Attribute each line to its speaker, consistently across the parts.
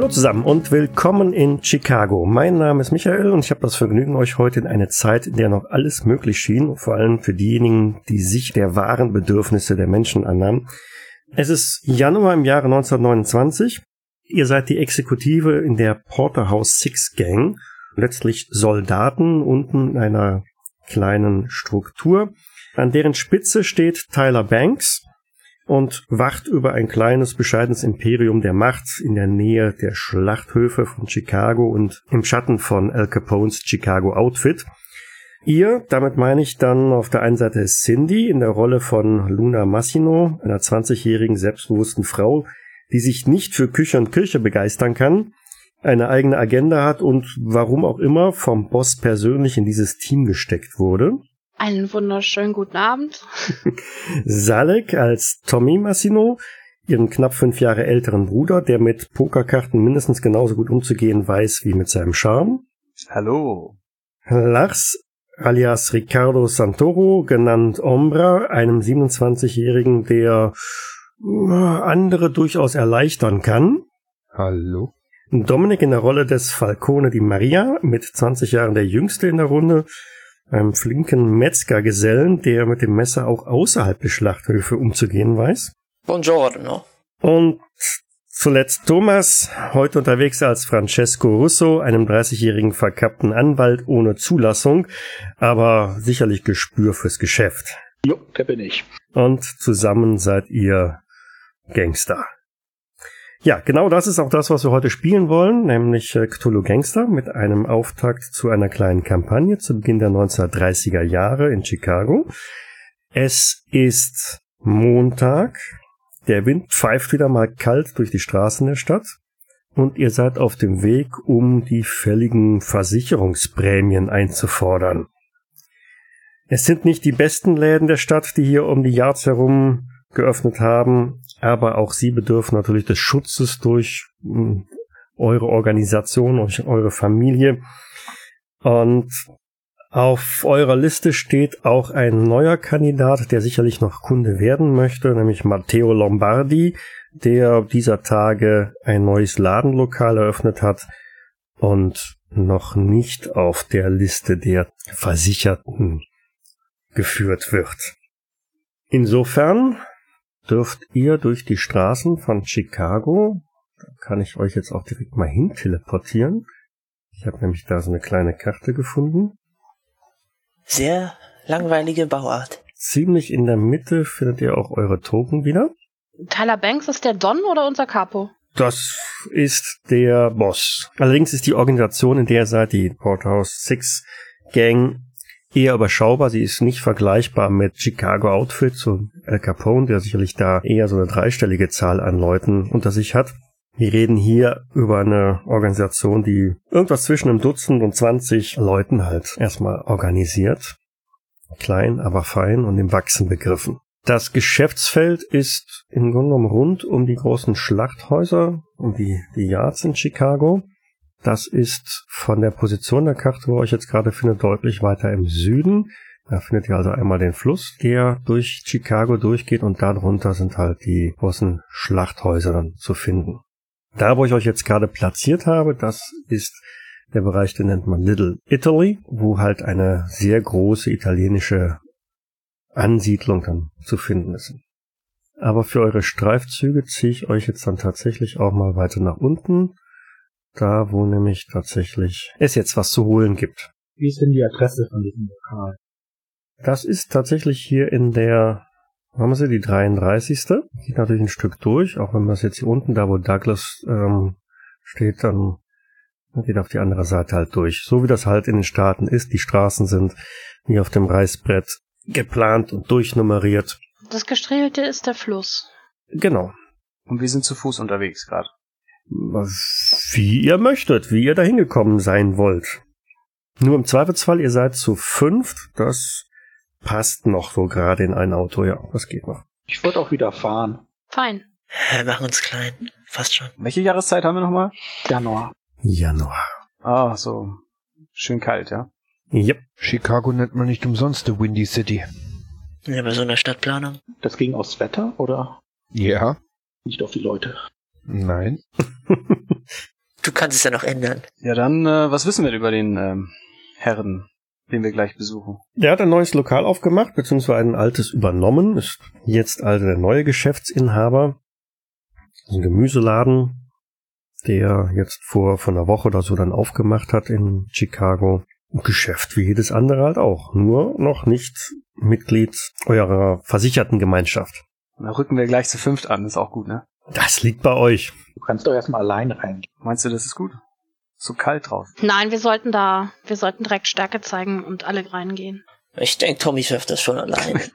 Speaker 1: Hallo zusammen und willkommen in Chicago. Mein Name ist Michael und ich habe das Vergnügen, euch heute in eine Zeit, in der noch alles möglich schien, vor allem für diejenigen, die sich der wahren Bedürfnisse der Menschen annahmen. Es ist Januar im Jahre 1929. Ihr seid die Exekutive in der Porterhouse Six Gang, letztlich Soldaten unten in einer kleinen Struktur. An deren Spitze steht Tyler Banks, und wacht über ein kleines, bescheidenes Imperium der Macht in der Nähe der Schlachthöfe von Chicago und im Schatten von Al Capones Chicago Outfit. Ihr, damit meine ich dann auf der einen Seite Cindy in der Rolle von Luna Massino, einer 20-jährigen selbstbewussten Frau, die sich nicht für Küche und Kirche begeistern kann, eine eigene Agenda hat und warum auch immer vom Boss persönlich in dieses Team gesteckt wurde.
Speaker 2: Einen wunderschönen guten Abend.
Speaker 1: Salek als Tommy Massino, ihren knapp fünf Jahre älteren Bruder, der mit Pokerkarten mindestens genauso gut umzugehen weiß wie mit seinem Charme.
Speaker 3: Hallo.
Speaker 1: Lars alias Ricardo Santoro, genannt Ombra, einem 27-Jährigen, der äh, andere durchaus erleichtern kann.
Speaker 4: Hallo.
Speaker 1: Dominik in der Rolle des Falcone di Maria, mit 20 Jahren der jüngste in der Runde, einem flinken Metzgergesellen, der mit dem Messer auch außerhalb der Schlachthöfe umzugehen weiß.
Speaker 5: Buongiorno.
Speaker 1: Und zuletzt Thomas, heute unterwegs als Francesco Russo, einem 30-jährigen verkappten Anwalt ohne Zulassung, aber sicherlich Gespür fürs Geschäft.
Speaker 6: Jo, der bin ich.
Speaker 1: Und zusammen seid ihr Gangster. Ja, genau das ist auch das, was wir heute spielen wollen, nämlich äh, Cthulhu Gangster mit einem Auftakt zu einer kleinen Kampagne zu Beginn der 1930er Jahre in Chicago. Es ist Montag, der Wind pfeift wieder mal kalt durch die Straßen der Stadt und ihr seid auf dem Weg, um die fälligen Versicherungsprämien einzufordern. Es sind nicht die besten Läden der Stadt, die hier um die Yards herum geöffnet haben, aber auch sie bedürfen natürlich des Schutzes durch hm, eure Organisation, durch eure Familie. Und auf eurer Liste steht auch ein neuer Kandidat, der sicherlich noch Kunde werden möchte, nämlich Matteo Lombardi, der dieser Tage ein neues Ladenlokal eröffnet hat und noch nicht auf der Liste der Versicherten geführt wird. Insofern dürft ihr durch die Straßen von Chicago, da kann ich euch jetzt auch direkt mal hin teleportieren. Ich habe nämlich da so eine kleine Karte gefunden.
Speaker 5: Sehr langweilige Bauart.
Speaker 1: Ziemlich in der Mitte findet ihr auch eure Token wieder.
Speaker 2: Tyler Banks ist der Don oder unser Capo?
Speaker 1: Das ist der Boss. Allerdings ist die Organisation, in der ihr seid, die Porterhouse Six Gang, eher überschaubar. Sie ist nicht vergleichbar mit Chicago Outfits und Al Capone, der sicherlich da eher so eine dreistellige Zahl an Leuten unter sich hat. Wir reden hier über eine Organisation, die irgendwas zwischen einem Dutzend und 20 Leuten halt erstmal organisiert. Klein, aber fein und im Wachsen begriffen. Das Geschäftsfeld ist im Grunde genommen rund um die großen Schlachthäuser, um die, die Yards in Chicago. Das ist von der Position der Karte, wo ihr euch jetzt gerade findet, deutlich weiter im Süden. Da findet ihr also einmal den Fluss, der durch Chicago durchgeht und darunter sind halt die großen Schlachthäuser dann zu finden. Da, wo ich euch jetzt gerade platziert habe, das ist der Bereich, den nennt man Little Italy, wo halt eine sehr große italienische Ansiedlung dann zu finden ist. Aber für eure Streifzüge ziehe ich euch jetzt dann tatsächlich auch mal weiter nach unten da, wo nämlich tatsächlich es jetzt was zu holen gibt.
Speaker 6: Wie ist denn die Adresse von diesem Lokal?
Speaker 1: Das ist tatsächlich hier in der, haben wir sie, die 33. Geht natürlich ein Stück durch, auch wenn man es jetzt hier unten, da wo Douglas ähm, steht, dann geht auf die andere Seite halt durch. So wie das halt in den Staaten ist. Die Straßen sind wie auf dem Reißbrett geplant und durchnummeriert.
Speaker 2: Das Gestriegelte ist der Fluss.
Speaker 1: Genau.
Speaker 3: Und wir sind zu Fuß unterwegs gerade.
Speaker 1: Wie ihr möchtet, wie ihr da hingekommen sein wollt. Nur im Zweifelsfall, ihr seid zu fünft, das passt noch so gerade in ein Auto, ja, das geht noch.
Speaker 6: Ich wollte auch wieder fahren.
Speaker 2: Fein.
Speaker 5: Wir machen uns klein. Fast schon.
Speaker 3: Welche Jahreszeit haben wir nochmal?
Speaker 6: Januar.
Speaker 1: Januar.
Speaker 3: Ah, so. Schön kalt, ja.
Speaker 1: Yep.
Speaker 4: Chicago nennt man nicht umsonst The Windy City.
Speaker 5: Ja, bei so einer Stadtplanung.
Speaker 6: Das ging aufs Wetter oder
Speaker 4: Ja.
Speaker 6: nicht auf die Leute?
Speaker 4: Nein.
Speaker 5: Du kannst es ja noch ändern.
Speaker 3: Ja, dann, äh, was wissen wir über den ähm, Herren, den wir gleich besuchen?
Speaker 1: Der hat ein neues Lokal aufgemacht, beziehungsweise ein altes übernommen. Ist jetzt also der neue Geschäftsinhaber. Das ist ein Gemüseladen, der jetzt vor, vor einer Woche oder so dann aufgemacht hat in Chicago. Ein Geschäft wie jedes andere halt auch. Nur noch nicht Mitglied eurer versicherten Gemeinschaft.
Speaker 3: Da rücken wir gleich zu fünft an, ist auch gut, ne?
Speaker 1: Das liegt bei euch.
Speaker 6: Du kannst doch erstmal allein reingehen.
Speaker 3: Meinst du, das ist gut? So kalt drauf.
Speaker 2: Nein, wir sollten da, wir sollten direkt Stärke zeigen und alle reingehen.
Speaker 5: Ich denke, Tommy schafft das schon alleine.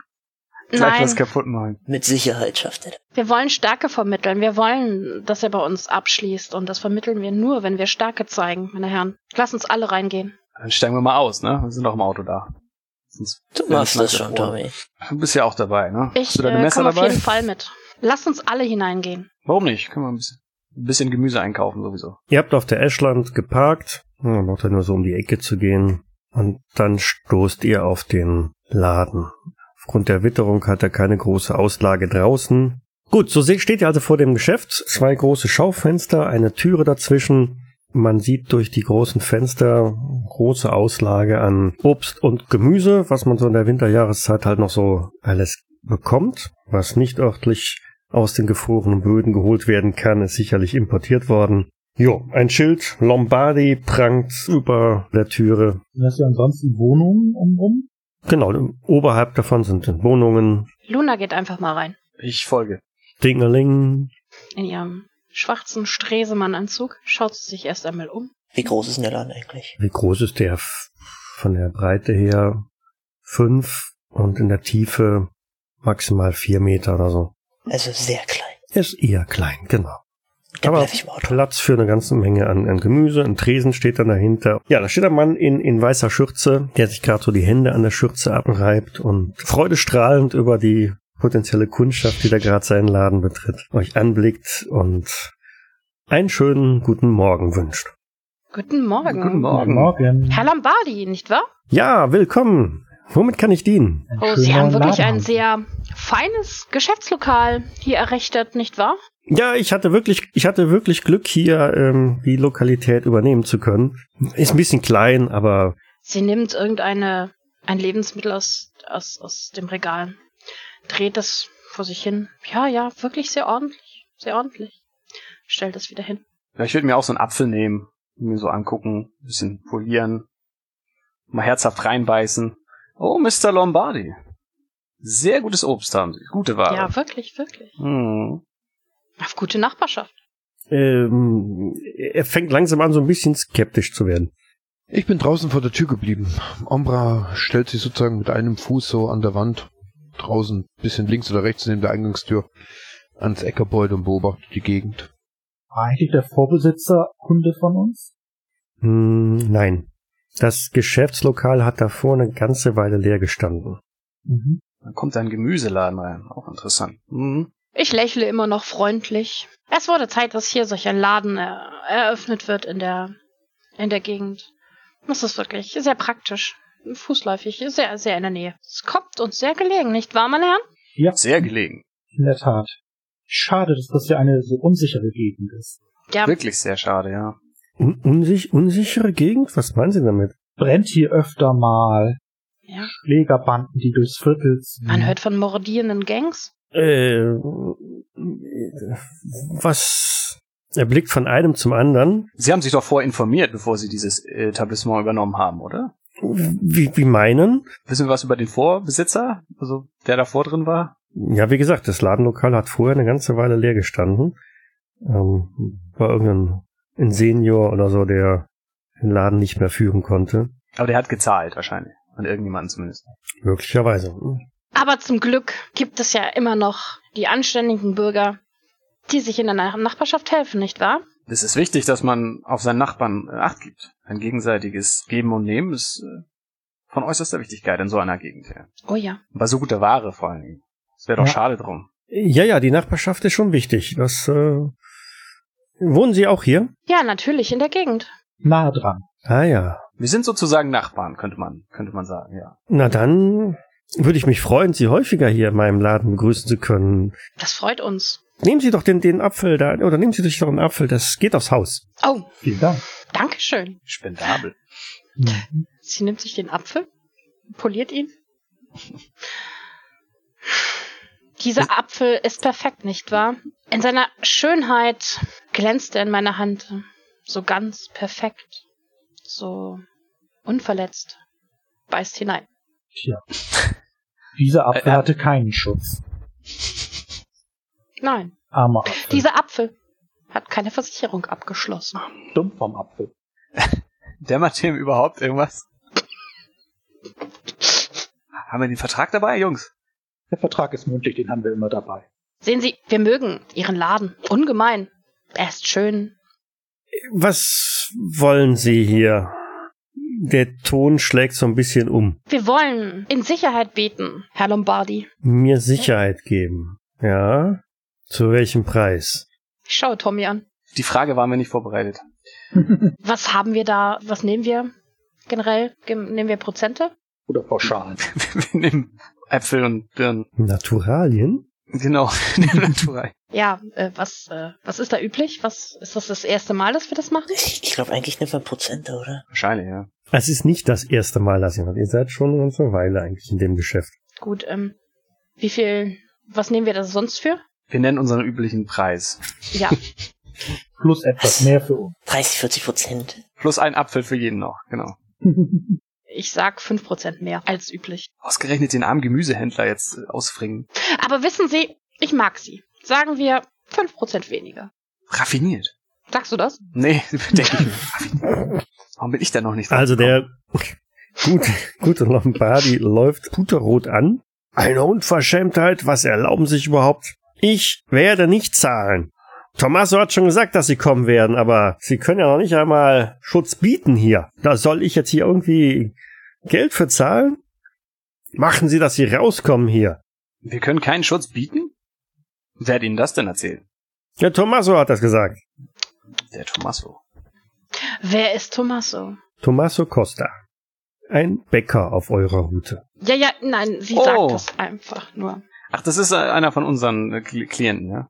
Speaker 3: Gleich
Speaker 2: Nein,
Speaker 3: was kaputt machen.
Speaker 5: Mit Sicherheit schafft er das.
Speaker 2: wir wollen Stärke vermitteln. Wir wollen, dass er bei uns abschließt und das vermitteln wir nur, wenn wir Stärke zeigen, meine Herren. Lass uns alle reingehen.
Speaker 3: Dann steigen wir mal aus, ne? Wir sind doch im Auto da. Sonst
Speaker 5: Du machst das schon. Tommy.
Speaker 3: Du bist ja auch dabei, ne?
Speaker 2: Ich
Speaker 3: Hast du deine
Speaker 2: äh,
Speaker 3: Messer
Speaker 2: komme auf
Speaker 3: dabei?
Speaker 2: jeden Fall mit. Lass uns alle hineingehen.
Speaker 3: Warum nicht? Können wir ein bisschen, ein bisschen Gemüse einkaufen sowieso.
Speaker 1: Ihr habt auf der Ashland geparkt. Braucht ja nur so um die Ecke zu gehen. Und dann stoßt ihr auf den Laden. Aufgrund der Witterung hat er keine große Auslage draußen. Gut, so steht ihr also vor dem Geschäft. Zwei große Schaufenster, eine Türe dazwischen. Man sieht durch die großen Fenster große Auslage an Obst und Gemüse, was man so in der Winterjahreszeit halt noch so alles bekommt, was nicht örtlich aus den gefrorenen Böden geholt werden kann, ist sicherlich importiert worden. Jo, ein Schild Lombardi prangt über der Türe.
Speaker 6: Sind das ja ansonsten Wohnungen umrum?
Speaker 1: Genau, oberhalb davon sind Wohnungen,
Speaker 2: Luna geht einfach mal rein.
Speaker 3: Ich folge.
Speaker 1: Dingeling.
Speaker 2: In ihrem schwarzen Stresemann-Anzug schaut sie sich erst einmal um.
Speaker 5: Wie groß ist denn der Laden eigentlich?
Speaker 1: Wie groß ist der? F- Von der Breite her fünf und in der Tiefe maximal vier Meter oder so.
Speaker 5: Also sehr klein.
Speaker 1: Er ist eher klein, genau.
Speaker 5: Da
Speaker 1: Aber. Platz für eine ganze Menge an, an Gemüse. Ein Tresen steht dann dahinter. Ja, da steht ein Mann in, in weißer Schürze, der sich gerade so die Hände an der Schürze abreibt und freudestrahlend über die potenzielle Kundschaft, die da gerade seinen Laden betritt, euch anblickt und einen schönen guten Morgen wünscht.
Speaker 2: Guten Morgen.
Speaker 3: Guten Morgen.
Speaker 6: Morgen.
Speaker 2: Herr Lombardi, nicht wahr?
Speaker 1: Ja, willkommen. Womit kann ich dienen?
Speaker 2: Oh, Sie haben wirklich
Speaker 6: Laden
Speaker 2: ein sehr feines Geschäftslokal hier errichtet, nicht wahr?
Speaker 1: Ja, ich hatte wirklich, ich hatte wirklich Glück, hier ähm, die Lokalität übernehmen zu können. Ist ein bisschen klein, aber
Speaker 2: Sie nimmt irgendeine ein Lebensmittel aus, aus, aus dem Regal, dreht es vor sich hin. Ja, ja, wirklich sehr ordentlich, sehr ordentlich. Stellt es wieder hin.
Speaker 3: Ja, ich würde mir auch so einen Apfel nehmen, mir so angucken, ein bisschen polieren, mal herzhaft reinbeißen. Oh, Mr. Lombardi. Sehr gutes Obst haben Sie. Gute Ware.
Speaker 2: Ja, wirklich, wirklich.
Speaker 3: Hm.
Speaker 2: Auf gute Nachbarschaft.
Speaker 1: ähm, er fängt langsam an, so ein bisschen skeptisch zu werden.
Speaker 4: Ich bin draußen vor der Tür geblieben. Ombra stellt sich sozusagen mit einem Fuß so an der Wand, draußen, bisschen links oder rechts neben der Eingangstür, ans Eckerbeutel und beobachtet die Gegend.
Speaker 6: War eigentlich der Vorbesitzer Kunde von uns?
Speaker 1: Hm, nein. Das Geschäftslokal hat davor eine ganze Weile leer gestanden.
Speaker 6: Mhm.
Speaker 3: Dann kommt ein Gemüseladen rein. Auch interessant. Hm.
Speaker 2: Ich lächle immer noch freundlich. Es wurde Zeit, dass hier solch ein Laden äh, eröffnet wird in der, in der Gegend. Das ist wirklich sehr praktisch. Fußläufig, sehr, sehr in der Nähe. Es kommt uns sehr gelegen, nicht wahr, meine Herren?
Speaker 6: Ja,
Speaker 3: Sehr gelegen.
Speaker 6: in der Tat. Schade, dass das ja eine so unsichere Gegend ist.
Speaker 2: Ja,
Speaker 3: Wirklich sehr schade, ja.
Speaker 1: Un unsich unsichere Gegend? Was meinen Sie damit?
Speaker 6: Brennt hier öfter mal.
Speaker 2: ja.
Speaker 6: Schlägerbanden, die durchs Viertel ziehen.
Speaker 2: Man hört von mordierenden Gangs.
Speaker 1: Äh, was? Er blickt von einem zum anderen.
Speaker 3: Sie haben sich doch vorher informiert, bevor Sie dieses Etablissement übernommen haben, oder?
Speaker 1: Wie, wie meinen?
Speaker 3: Wissen wir was über den Vorbesitzer? Also, der davor drin war?
Speaker 1: Ja, wie gesagt, das Ladenlokal hat vorher eine ganze Weile leer gestanden. Ähm, war irgendein ein Senior oder so, der den Laden nicht mehr führen konnte.
Speaker 3: Aber der hat gezahlt, wahrscheinlich. An irgendjemanden zumindest.
Speaker 1: Möglicherweise.
Speaker 2: Aber zum Glück gibt es ja immer noch die anständigen Bürger, die sich in der Nach- Nachbarschaft helfen, nicht wahr?
Speaker 3: Es ist wichtig, dass man auf seinen Nachbarn äh, Acht gibt. Ein gegenseitiges Geben und Nehmen ist äh, von äußerster Wichtigkeit in so einer Gegend. Ja.
Speaker 2: Oh ja.
Speaker 3: Bei so guter Ware vor allen Dingen. Es wäre doch
Speaker 6: Ja.
Speaker 3: schade drum.
Speaker 1: Ja, ja, die Nachbarschaft ist schon wichtig. Das, äh, wohnen Sie auch hier?
Speaker 2: Ja, natürlich, in der Gegend.
Speaker 6: Nah dran.
Speaker 1: Ah ja.
Speaker 3: Wir sind sozusagen Nachbarn, könnte man, könnte man sagen, ja.
Speaker 1: Na dann würde ich mich freuen, Sie häufiger hier in meinem Laden begrüßen zu können.
Speaker 2: Das freut uns.
Speaker 1: Nehmen Sie doch den, den Apfel da, oder nehmen Sie sich doch einen Apfel, das geht aufs Haus.
Speaker 2: Oh,
Speaker 6: Vielen Dank.
Speaker 2: Dankeschön.
Speaker 3: Spendabel.
Speaker 6: Mhm.
Speaker 2: Sie nimmt sich den Apfel, poliert ihn. Dieser Apfel ist perfekt, nicht wahr? In seiner Schönheit glänzt er in meiner Hand. So ganz perfekt. So unverletzt. Beißt hinein.
Speaker 6: Tja. Dieser Apfel
Speaker 3: Äh, äh.
Speaker 6: hatte keinen Schutz.
Speaker 2: Nein,
Speaker 6: Armer Apfel.
Speaker 2: dieser Apfel hat keine Versicherung abgeschlossen.
Speaker 6: dumm vom Apfel.
Speaker 3: Dämmert dem überhaupt irgendwas? Haben wir den Vertrag dabei, Jungs?
Speaker 6: Der Vertrag ist mündlich, den haben wir immer dabei.
Speaker 2: Sehen Sie, wir mögen Ihren Laden. Ungemein. Er ist schön.
Speaker 1: Was wollen Sie hier? Der Ton schlägt so ein bisschen um.
Speaker 2: Wir wollen in Sicherheit beten, Herr Lombardi.
Speaker 1: Mir Sicherheit geben. Ja? Zu welchem Preis?
Speaker 2: Ich schaue Tommy an.
Speaker 3: Die Frage waren wir nicht vorbereitet.
Speaker 2: Was haben wir da? Was nehmen wir generell? Nehmen wir Prozente?
Speaker 6: Oder Pauschalen.
Speaker 3: Wir nehmen Äpfel und Birnen.
Speaker 1: Naturalien?
Speaker 3: Genau, nehmen Natural.
Speaker 2: Ja, äh, was, äh, was ist da üblich? Was ist das das erste Mal, dass wir das machen?
Speaker 5: Ich, ich glaube, eigentlich nimmt man Prozente, oder?
Speaker 3: Wahrscheinlich, ja.
Speaker 1: Es ist nicht das erste Mal, dass ihr macht. Ihr seid schon eine ganze Weile eigentlich in dem Geschäft.
Speaker 2: Gut, ähm, wie viel, was nehmen wir da sonst für?
Speaker 3: Wir nennen unseren üblichen Preis.
Speaker 2: Ja,
Speaker 6: Plus etwas mehr für uns.
Speaker 5: 30, 40 Prozent.
Speaker 3: Plus ein Apfel für jeden noch, genau.
Speaker 2: ich sag 5% mehr als üblich.
Speaker 3: Ausgerechnet den armen Gemüsehändler jetzt äh, ausfringen.
Speaker 2: Aber wissen Sie, ich mag Sie. Sagen wir 5% weniger.
Speaker 3: Raffiniert.
Speaker 2: Sagst du das?
Speaker 3: Nee, denke ich. Raffiniert. Warum bin ich da noch nicht
Speaker 1: Also der gute, gute Lombardi läuft puterrot an. Eine Unverschämtheit, was erlauben Sie sich überhaupt? Ich werde nicht zahlen. Tommaso hat schon gesagt, dass Sie kommen werden, aber Sie können ja noch nicht einmal Schutz bieten hier. Da soll ich jetzt hier irgendwie Geld für zahlen? Machen Sie, dass Sie rauskommen hier.
Speaker 3: Wir können keinen Schutz bieten? Wer hat Ihnen das denn erzählt?
Speaker 1: Der Tommaso hat das gesagt.
Speaker 3: Der Tommaso.
Speaker 2: Wer ist Tommaso?
Speaker 1: Tommaso Costa. Ein Bäcker auf eurer Route.
Speaker 2: Ja, ja, nein, sie
Speaker 3: Oh.
Speaker 2: sagt das einfach nur.
Speaker 3: Ach, das ist äh, einer von unseren äh, Kli- Klienten, ja?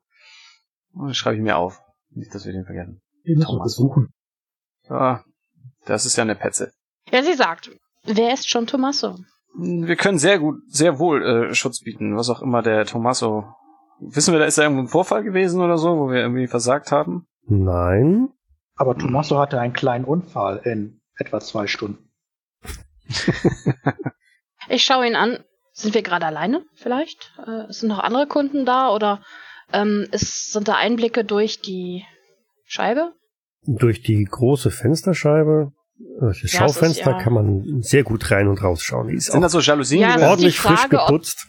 Speaker 3: Oh, Das schreibe ich mir auf. Nicht, dass wir den vergessen.
Speaker 6: Den müssen wir
Speaker 3: Thomas.
Speaker 6: besuchen.
Speaker 3: Ja, das ist ja eine Petze.
Speaker 2: Ja, sie sagt, wer ist schon Tommaso?
Speaker 3: Wir können sehr gut, sehr wohl äh, Schutz bieten, was auch immer der Tommaso. Wissen wir, da ist da irgendwo ein Vorfall gewesen oder so, wo wir irgendwie versagt haben?
Speaker 1: Nein.
Speaker 6: Aber Tommaso hatte einen kleinen Unfall in etwa zwei Stunden.
Speaker 2: Ich schaue ihn an. Sind wir gerade alleine vielleicht? Äh, sind noch andere Kunden da oder ähm, ist, sind da Einblicke durch die Scheibe?
Speaker 1: Durch die große Fensterscheibe, durch das
Speaker 2: Ja, es ist
Speaker 1: Schaufenster
Speaker 2: ja-
Speaker 1: kann man sehr gut rein und rausschauen. Die ist
Speaker 3: Sind
Speaker 1: auch
Speaker 3: das so Jalousien?
Speaker 2: Ja,
Speaker 1: ordentlich
Speaker 2: Frage,
Speaker 1: frisch geputzt.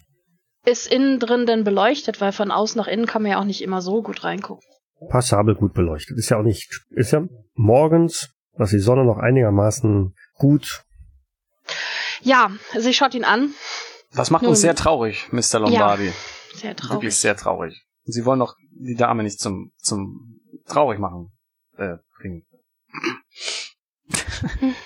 Speaker 2: Ist innen drin denn beleuchtet? Weil von außen nach innen kann man ja auch nicht immer so gut reingucken.
Speaker 1: Passabel gut beleuchtet. Ist ja auch nicht, ist ja morgens, dass die Sonne noch einigermaßen gut.
Speaker 2: Ja, sie schaut ihn an.
Speaker 3: das macht uns
Speaker 2: Nun.
Speaker 3: sehr traurig, Mr. Lombardi.
Speaker 2: Sehr
Speaker 3: Wirklich
Speaker 2: traurig.
Speaker 3: sehr traurig. Sie wollen doch die Dame nicht zum, zum traurig machen. Äh, bringen.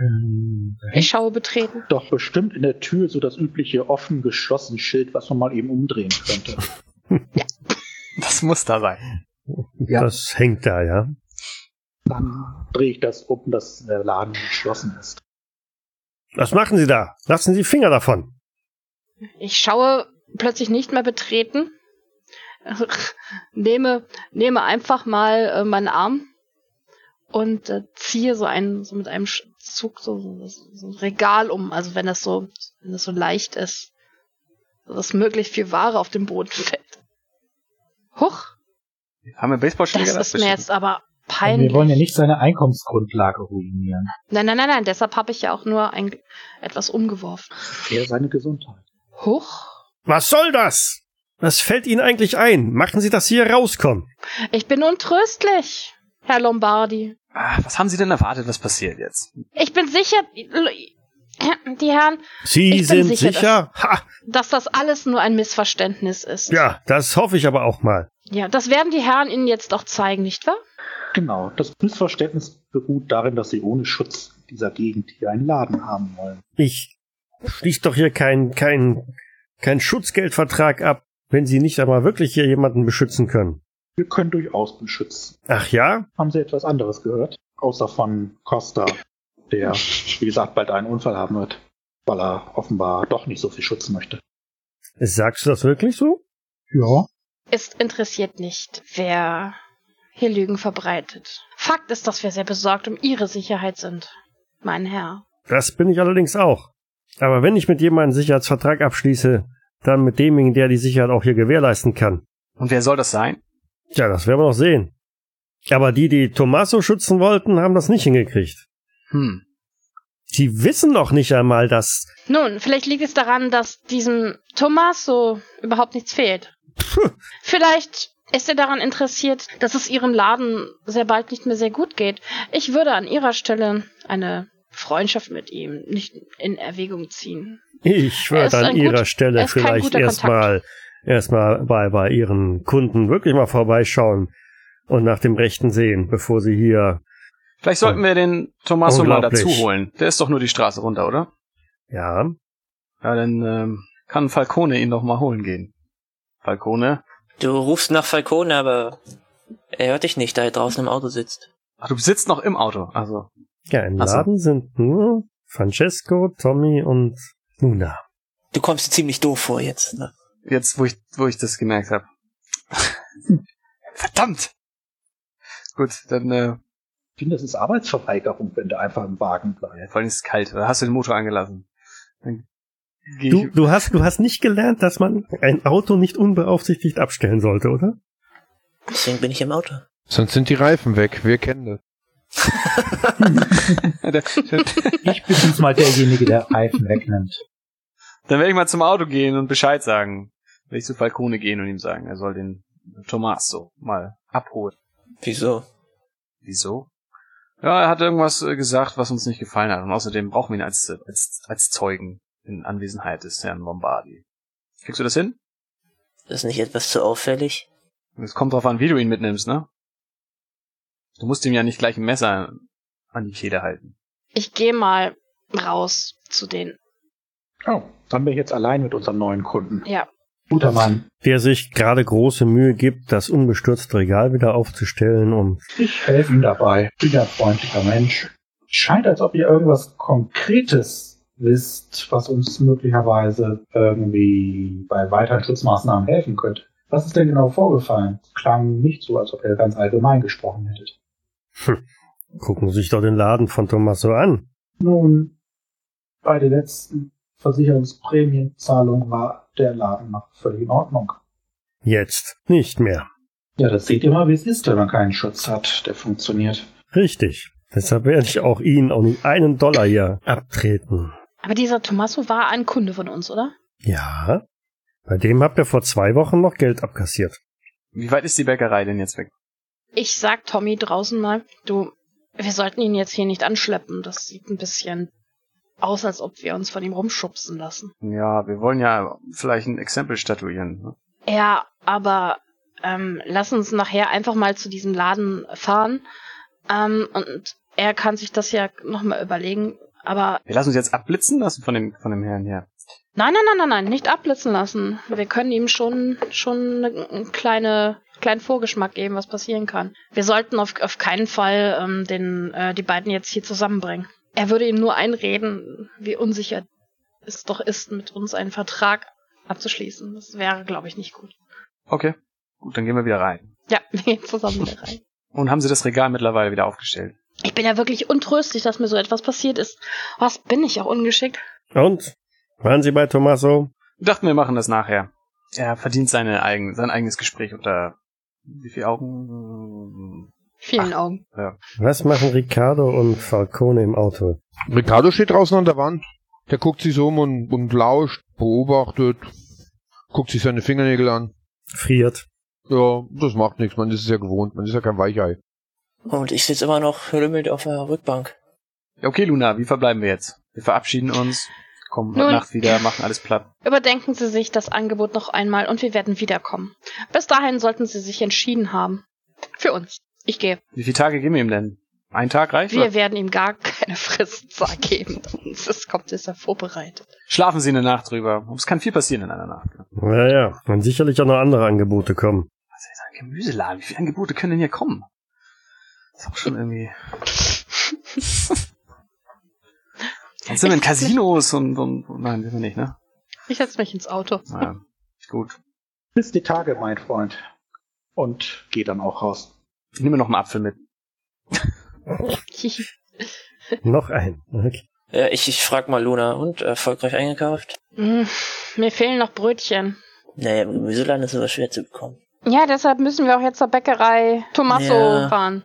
Speaker 6: Ähm,
Speaker 2: Ich schaue betreten.
Speaker 6: doch bestimmt in der Tür so das übliche offen geschlossen Schild, was man mal eben umdrehen könnte.
Speaker 3: Das muss da sein.
Speaker 6: Ja.
Speaker 1: Das hängt da, ja.
Speaker 6: Dann drehe ich das um, dass der Laden geschlossen ist.
Speaker 1: Was machen Sie da? Lassen Sie Finger davon.
Speaker 2: Ich schaue plötzlich nicht mehr betreten. nehme, nehme einfach mal äh, meinen Arm und äh, ziehe so einen, so mit einem Zug so, so, so ein Regal um. Also wenn das so, wenn das so leicht ist, dass möglichst viel Ware auf den Boden fällt. Huch,
Speaker 3: Haben wir Baseballschläger?
Speaker 2: das ist mir jetzt aber peinlich.
Speaker 6: wir wollen ja nicht seine Einkommensgrundlage ruinieren.
Speaker 2: Nein, nein, nein, nein, deshalb habe ich ja auch nur ein, etwas umgeworfen.
Speaker 6: Eher seine Gesundheit.
Speaker 2: Huch,
Speaker 1: Was soll das? Was fällt Ihnen eigentlich ein? Machen Sie, dass Sie hier rauskommen.
Speaker 2: ich bin untröstlich, Herr Lombardi.
Speaker 3: Ah, was haben Sie denn erwartet, was passiert jetzt?
Speaker 2: Ich bin sicher, die Herren,
Speaker 1: Sie sind
Speaker 2: sicher,
Speaker 1: sicher? Ha!
Speaker 2: dass das alles nur ein Missverständnis ist.
Speaker 1: Ja, das hoffe ich aber auch mal.
Speaker 2: Ja, das werden die Herren Ihnen jetzt auch zeigen, nicht wahr?
Speaker 6: Genau, das Missverständnis beruht darin, dass sie ohne Schutz dieser Gegend hier einen Laden haben wollen.
Speaker 1: Ich schließe doch hier keinen kein, kein Schutzgeldvertrag ab. wenn Sie nicht einmal wirklich hier jemanden beschützen können?
Speaker 6: Wir können durchaus beschützen.
Speaker 1: Ach ja?
Speaker 6: Haben Sie etwas anderes gehört? Außer von Costa, der, wie gesagt, bald einen Unfall haben wird, weil er offenbar doch nicht so viel schützen möchte.
Speaker 1: Sagst du das wirklich so?
Speaker 6: Ja.
Speaker 2: Es interessiert nicht, wer hier Lügen verbreitet. Fakt ist, dass wir sehr besorgt um Ihre Sicherheit sind, mein Herr.
Speaker 1: Das bin ich allerdings auch. Aber wenn ich mit jemandem einen Sicherheitsvertrag abschließe, dann mit demjenigen, der die Sicherheit auch hier gewährleisten kann.
Speaker 3: Und wer soll das sein?
Speaker 1: Ja, das werden wir noch sehen. Aber die, die Tommaso schützen wollten, haben das nicht hingekriegt.
Speaker 3: Hm.
Speaker 1: Die wissen noch nicht einmal, dass.
Speaker 2: Nun, vielleicht liegt es daran, dass diesem Tommaso überhaupt nichts fehlt.
Speaker 1: Puh,
Speaker 2: Vielleicht ist er daran interessiert, dass es ihrem Laden sehr bald nicht mehr sehr gut geht. Ich würde an ihrer Stelle eine Freundschaft mit ihm nicht in Erwägung ziehen.
Speaker 1: ich würde an ihrer
Speaker 2: gut-
Speaker 1: Stelle vielleicht erstmal erstmal bei, bei ihren Kunden wirklich mal vorbeischauen und nach dem Rechten sehen, bevor sie hier.
Speaker 3: Vielleicht sollten wir den Tommaso mal dazu holen. Der ist doch nur die Straße runter, oder?
Speaker 1: Ja,
Speaker 3: Ja, dann ähm, kann Falcone ihn doch mal holen gehen. Falcone?
Speaker 5: Du rufst nach Falcone, aber er hört dich nicht, da er draußen im Auto sitzt.
Speaker 3: Ach, du sitzt noch im Auto. Also,
Speaker 1: ja, im
Speaker 3: Ach so.
Speaker 1: Laden sind nur Francesco, Tommy und Luna.
Speaker 5: Du kommst dir ziemlich doof vor jetzt. Ne?
Speaker 3: jetzt, wo ich, wo ich das gemerkt habe. Verdammt! Gut, dann, äh,
Speaker 6: Ich finde, das ist Arbeitsverweigerung, wenn der einfach im Wagen bleibt.
Speaker 3: ja, vor allem ist es kalt. Oder hast du den Motor angelassen? Dann
Speaker 1: Du, du hast, du hast nicht gelernt, dass man ein Auto nicht unbeaufsichtigt abstellen sollte, oder?
Speaker 5: Deswegen bin ich im Auto.
Speaker 4: Sonst sind die Reifen weg. Wir kennen das.
Speaker 6: Ich bin diesmal derjenige, der Reifen wegnimmt.
Speaker 3: dann werde ich mal zum Auto gehen und Bescheid sagen. Werde ich zu Falcone gehen und ihm sagen, er soll den Tommaso mal abholen.
Speaker 5: Wieso?
Speaker 3: Wieso? Ja, er hat irgendwas äh, gesagt, was uns nicht gefallen hat. Und außerdem brauchen wir ihn als, äh, als, als Zeugen in Anwesenheit des Herrn Lombardi. Kriegst du das hin?
Speaker 5: Das ist nicht etwas zu auffällig.
Speaker 3: Es kommt drauf an, wie du ihn mitnimmst, ne? Du musst ihm ja nicht gleich ein Messer an die Kehle halten.
Speaker 2: Ich gehe mal raus zu denen.
Speaker 6: Oh, dann bin ich jetzt allein mit unserem neuen Kunden.
Speaker 2: Ja.
Speaker 6: Guter Mann.
Speaker 1: Der sich gerade große Mühe gibt, das unbestürzte Regal wieder aufzustellen und
Speaker 6: Ich helfe ihm dabei. Bin ja ein freundlicher Mensch. Scheint, als ob ihr irgendwas Konkretes wisst, was uns möglicherweise irgendwie bei weiteren Schutzmaßnahmen helfen könnte. Was ist denn genau vorgefallen? Klang nicht so, als ob ihr ganz allgemein gesprochen hättet.
Speaker 1: Gucken sich doch den Laden von Tommaso an.
Speaker 6: Nun, bei der letzten Versicherungsprämienzahlung war der Laden noch völlig in Ordnung.
Speaker 1: Jetzt nicht mehr.
Speaker 6: Ja, das seht ihr mal, wie es ist, wenn man keinen Schutz hat, der funktioniert.
Speaker 1: Richtig. Deshalb werde ich auch Ihnen auch nicht einen Dollar hier abtreten.
Speaker 2: Aber dieser Tommaso war ein Kunde von uns, oder?
Speaker 1: Ja. Bei dem habt ihr vor zwei Wochen noch Geld abkassiert.
Speaker 3: Wie weit ist die Bäckerei denn jetzt weg?
Speaker 2: Ich sag Tommy draußen mal, du, wir sollten ihn jetzt hier nicht anschleppen. Das sieht ein bisschen aus, als ob wir uns von ihm rumschubsen lassen.
Speaker 3: Ja, wir wollen ja vielleicht ein Exempel statuieren. Ne?
Speaker 2: Ja, aber ähm, lass uns nachher einfach mal zu diesem Laden fahren. Ähm, und er kann sich das ja nochmal überlegen. Aber
Speaker 3: Wir lassen uns jetzt abblitzen lassen von dem, von dem Herrn hier.
Speaker 2: nein, nein, nein, nein, nein, nicht abblitzen lassen. Wir können ihm schon schon eine, eine kleine kleinen Vorgeschmack geben, was passieren kann. Wir sollten auf, auf keinen Fall ähm, den äh, die beiden jetzt hier zusammenbringen. Er würde ihm nur einreden, wie unsicher es doch ist, mit uns einen Vertrag abzuschließen. Das wäre, glaube ich, nicht gut.
Speaker 3: Okay, gut, dann gehen wir wieder rein.
Speaker 2: Ja, wir gehen zusammen wieder rein.
Speaker 3: Und haben Sie das Regal mittlerweile wieder aufgestellt?
Speaker 2: Ich bin ja wirklich untröstlich, dass mir so etwas passiert ist. Was bin ich auch ungeschickt?
Speaker 1: Und? Waren Sie bei Tommaso?
Speaker 3: Wir dachten, wir machen das nachher. Er verdient seine eigen, sein eigenes Gespräch unter wie viel Augen?
Speaker 2: Vielen Augen.
Speaker 3: Ja.
Speaker 1: Was machen Riccardo und Falcone im Auto?
Speaker 4: Ricardo steht draußen an der Wand. Der guckt sich so um und, und lauscht, beobachtet, guckt sich seine Fingernägel an.
Speaker 1: Friert.
Speaker 4: Ja, das macht nichts, man ist es ja gewohnt, man ist ja kein Weichei.
Speaker 5: Und ich sitze immer noch lümmelt auf der Rückbank.
Speaker 3: Ja, Okay, Luna, wie verbleiben wir jetzt? Wir verabschieden uns, kommen heute
Speaker 2: Nun-
Speaker 3: Nacht wieder, machen alles platt.
Speaker 2: Überdenken Sie sich das Angebot noch einmal und wir werden wiederkommen. Bis dahin sollten Sie sich entschieden haben. Für uns. Ich gehe.
Speaker 3: Wie viele Tage geben wir ihm denn? Ein Tag reicht?
Speaker 2: Wir
Speaker 3: oder?
Speaker 2: werden ihm gar keine Frist geben. Das kommt, ist er vorbereitet.
Speaker 3: Schlafen Sie eine Nacht drüber. Es kann viel passieren in einer Nacht.
Speaker 1: Naja, und sicherlich auch noch andere Angebote kommen.
Speaker 3: Was ist ein Gemüseladen? Wie viele Angebote können denn hier kommen? Das ist auch schon irgendwie. Dann sind wir in Casinos und, und, und nein, sind wir nicht, ne?
Speaker 2: Ich setze mich ins Auto.
Speaker 3: Naja, gut.
Speaker 6: Bis die Tage, mein Freund. Und geh dann auch raus.
Speaker 3: Ich nehme noch einen Apfel mit.
Speaker 1: Noch ein. Okay.
Speaker 5: Ja, ich, ich frag mal Luna. Und erfolgreich eingekauft?
Speaker 2: Mm, Mir fehlen noch Brötchen.
Speaker 5: Naja, im Gemüseladen ist aber schwer zu bekommen.
Speaker 2: Ja, deshalb müssen wir auch jetzt zur Bäckerei Tommaso
Speaker 5: Ja.
Speaker 2: fahren.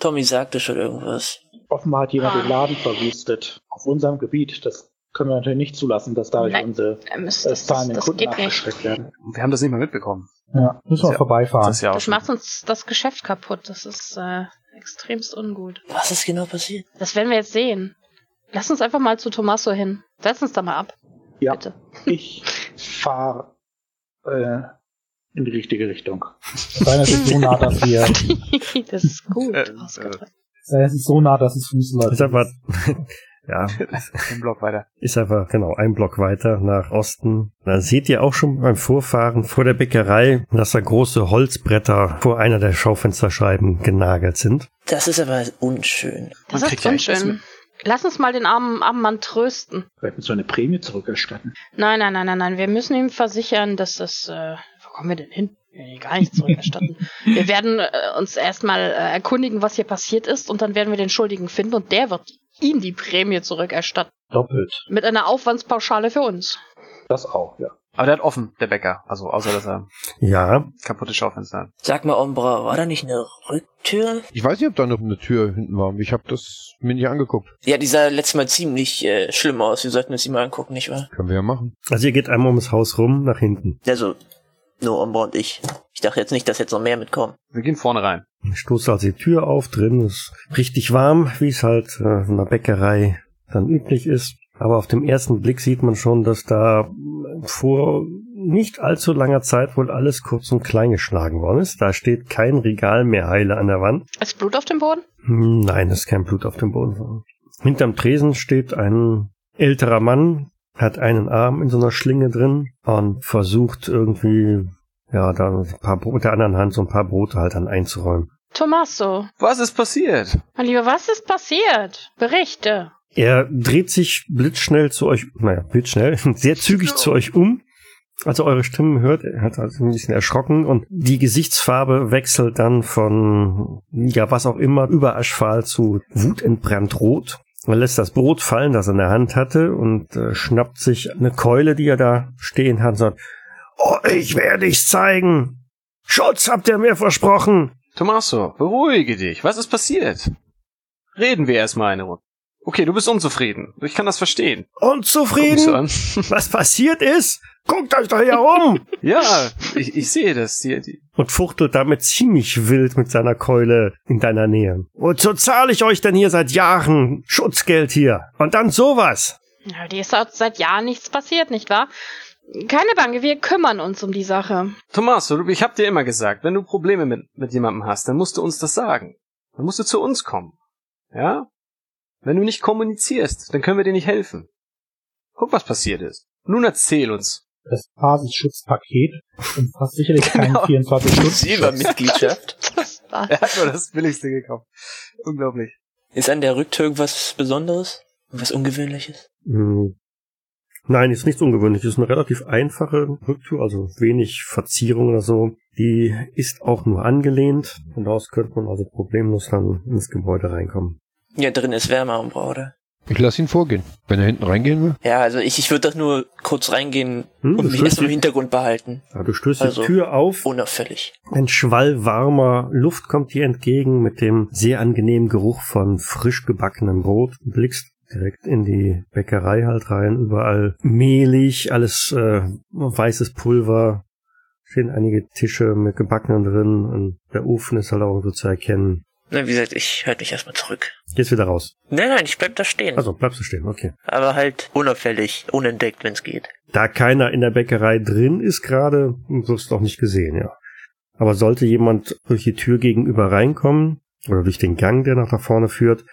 Speaker 5: Tommy sagte schon irgendwas.
Speaker 6: Offenbar hat jemand
Speaker 2: Ah.
Speaker 6: den Laden verwüstet. Auf unserem Gebiet. Das können wir natürlich nicht zulassen, dass dadurch
Speaker 2: Nein.
Speaker 6: unsere
Speaker 2: Er
Speaker 6: äh,
Speaker 2: das, das,
Speaker 6: zahlenden
Speaker 2: das
Speaker 6: Kunden abgeschreckt werden.
Speaker 3: Wir haben das nicht mal mitbekommen.
Speaker 6: Ja, müssen wir
Speaker 3: Ja.
Speaker 6: vorbeifahren.
Speaker 3: Das ja
Speaker 2: Das macht uns das Geschäft kaputt. Das ist äh, extremst ungut.
Speaker 5: Was ist genau passiert?
Speaker 2: Das werden wir jetzt sehen. Lass uns einfach mal zu Tommaso hin. Setz uns da mal ab.
Speaker 6: Ja.
Speaker 2: Bitte.
Speaker 6: Ich fahre äh, in die richtige Richtung. Es ist so nah, dass wir.
Speaker 2: das ist gut
Speaker 3: Äh,
Speaker 2: ausgedrückt.
Speaker 6: Sein es ist so nah, dass es fußläufig
Speaker 1: Ist einfach, ja,
Speaker 3: Im Block weiter.
Speaker 1: ist einfach, genau, ein Block weiter nach Osten. Da seht ihr auch schon beim Vorfahren vor der Bäckerei, dass da große Holzbretter vor einer der Schaufensterscheiben genagelt sind.
Speaker 5: Das ist aber unschön.
Speaker 2: Das
Speaker 3: Man
Speaker 2: ist unschön. Lass uns mal den armen, armen Mann trösten.
Speaker 6: Wir hätten so eine Prämie zurückerstatten.
Speaker 2: Nein, nein, nein, nein, nein. Wir müssen ihm versichern, dass das. Äh, kommen wir denn hin? Wir werden hier gar nichts zurückerstatten. wir werden äh, uns erstmal äh, erkundigen, was hier passiert ist, und dann werden wir den Schuldigen finden und der wird ihm die Prämie zurückerstatten.
Speaker 6: Doppelt.
Speaker 2: Mit einer Aufwandspauschale für uns.
Speaker 6: Das auch, ja.
Speaker 3: Aber der hat offen, der Bäcker. Also außer dass er
Speaker 1: Ja,
Speaker 3: kaputte Schaufenster hat.
Speaker 5: Sag mal, Ombra, war da nicht eine Rücktür?
Speaker 4: Ich weiß nicht, ob da noch eine Tür hinten war. Ich habe das mir nicht angeguckt.
Speaker 5: Ja, die sah letztes Mal ziemlich äh, schlimm aus. Wir sollten uns die mal angucken, nicht wahr?
Speaker 4: Können wir ja machen.
Speaker 1: also ihr geht einmal ums Haus rum, nach hinten.
Speaker 5: Also, nur Ombra und ich. Ich dachte jetzt nicht, dass jetzt noch mehr mitkommen.
Speaker 3: Wir gehen vorne rein.
Speaker 1: Stoßt also die Tür auf, drin ist richtig warm, wie es halt äh, in einer Bäckerei dann üblich ist. Aber auf dem ersten Blick sieht man schon, dass da vor nicht allzu langer Zeit wohl alles kurz und klein geschlagen worden ist. Da steht kein Regal mehr heile an der Wand.
Speaker 2: Ist Blut auf dem Boden?
Speaker 1: Hm, Nein, es ist kein Blut auf dem Boden. Hinterm Tresen steht ein älterer Mann, hat einen Arm in so einer Schlinge drin und versucht irgendwie, ja, da ein paar Bro- mit der anderen Hand so ein paar Brote halt dann einzuräumen.
Speaker 2: Tommaso,
Speaker 3: Was ist passiert?
Speaker 2: mein Lieber, was ist passiert? Berichte.
Speaker 1: Er dreht sich blitzschnell zu euch, naja, blitzschnell, sehr zügig zu euch um. Als er eure Stimmen hört, er hat also ein bisschen erschrocken und die Gesichtsfarbe wechselt dann von, ja, was auch immer, über Aschfahl zu wutentbrannt rot. Er lässt das Brot fallen, das er in der Hand hatte und äh, schnappt sich eine Keule, die er da stehen hat und sagt, oh, ich werde ich's zeigen. Schutz habt ihr mir versprochen.
Speaker 3: Tommaso, beruhige dich. Was ist passiert? Reden wir erstmal eine Runde. Okay, du bist unzufrieden. Ich kann das verstehen.
Speaker 1: Unzufrieden? Was passiert ist? Guckt euch doch hier um!
Speaker 3: ja, ich, ich sehe das. Die, die,
Speaker 1: und fuchtelt damit ziemlich wild mit seiner Keule in deiner Nähe. Wozu zahle ich euch denn hier seit Jahren Schutzgeld hier? Und dann sowas.
Speaker 2: Ja, dir ist seit- seit Jahren nichts passiert, nicht wahr? Keine Bange, wir kümmern uns um die Sache.
Speaker 3: Tommaso, ich hab dir immer gesagt, wenn du Probleme mit, mit jemandem hast, dann musst du uns das sagen. Dann musst du zu uns kommen. Ja? Wenn du nicht kommunizierst, dann können wir dir nicht helfen. Guck, was passiert ist. Nun erzähl uns.
Speaker 6: Das Basisschutzpaket umfasst sicherlich keinen
Speaker 3: Genau.
Speaker 6: 24 Stunden.
Speaker 5: Silbermitgliedschaft.
Speaker 3: Er hat nur das Billigste gekauft. Unglaublich.
Speaker 5: Ist an der Rücktür irgendwas Besonderes? Was Ungewöhnliches?
Speaker 1: Hm. Nein, ist nichts Ungewöhnliches. Ist eine relativ einfache Rücktür, also wenig Verzierung oder so. Die ist auch nur angelehnt. Von da aus könnte man also problemlos dann ins Gebäude reinkommen.
Speaker 5: Ja, drin ist wärmer, oder?
Speaker 4: Ich lasse ihn vorgehen. Wenn er hinten reingehen will.
Speaker 5: Ja, also ich, ich würde doch nur kurz reingehen
Speaker 1: Hm,
Speaker 5: und mich erst im Hintergrund behalten.
Speaker 1: Ja, du stößt
Speaker 5: Also-
Speaker 1: die Tür auf.
Speaker 5: Unauffällig.
Speaker 1: Ein Schwall warmer Luft kommt dir entgegen mit dem sehr angenehmen Geruch von frisch gebackenem Brot. Du blickst direkt in die Bäckerei halt rein. Überall mehlig, alles äh, weißes Pulver. Stehen einige Tische mit Gebackenen drin und der Ofen ist halt auch so zu erkennen.
Speaker 5: Na, wie gesagt, ich halte mich erstmal zurück.
Speaker 1: Gehst wieder raus.
Speaker 5: Nein, nein, ich bleib da stehen.
Speaker 1: Also bleibst du stehen, okay.
Speaker 5: Aber halt unauffällig, unentdeckt, wenn's geht.
Speaker 1: Da keiner in der Bäckerei drin ist gerade, wirst du auch nicht gesehen, ja. Aber sollte jemand durch die Tür gegenüber reinkommen, oder durch den Gang, der nach da vorne führt,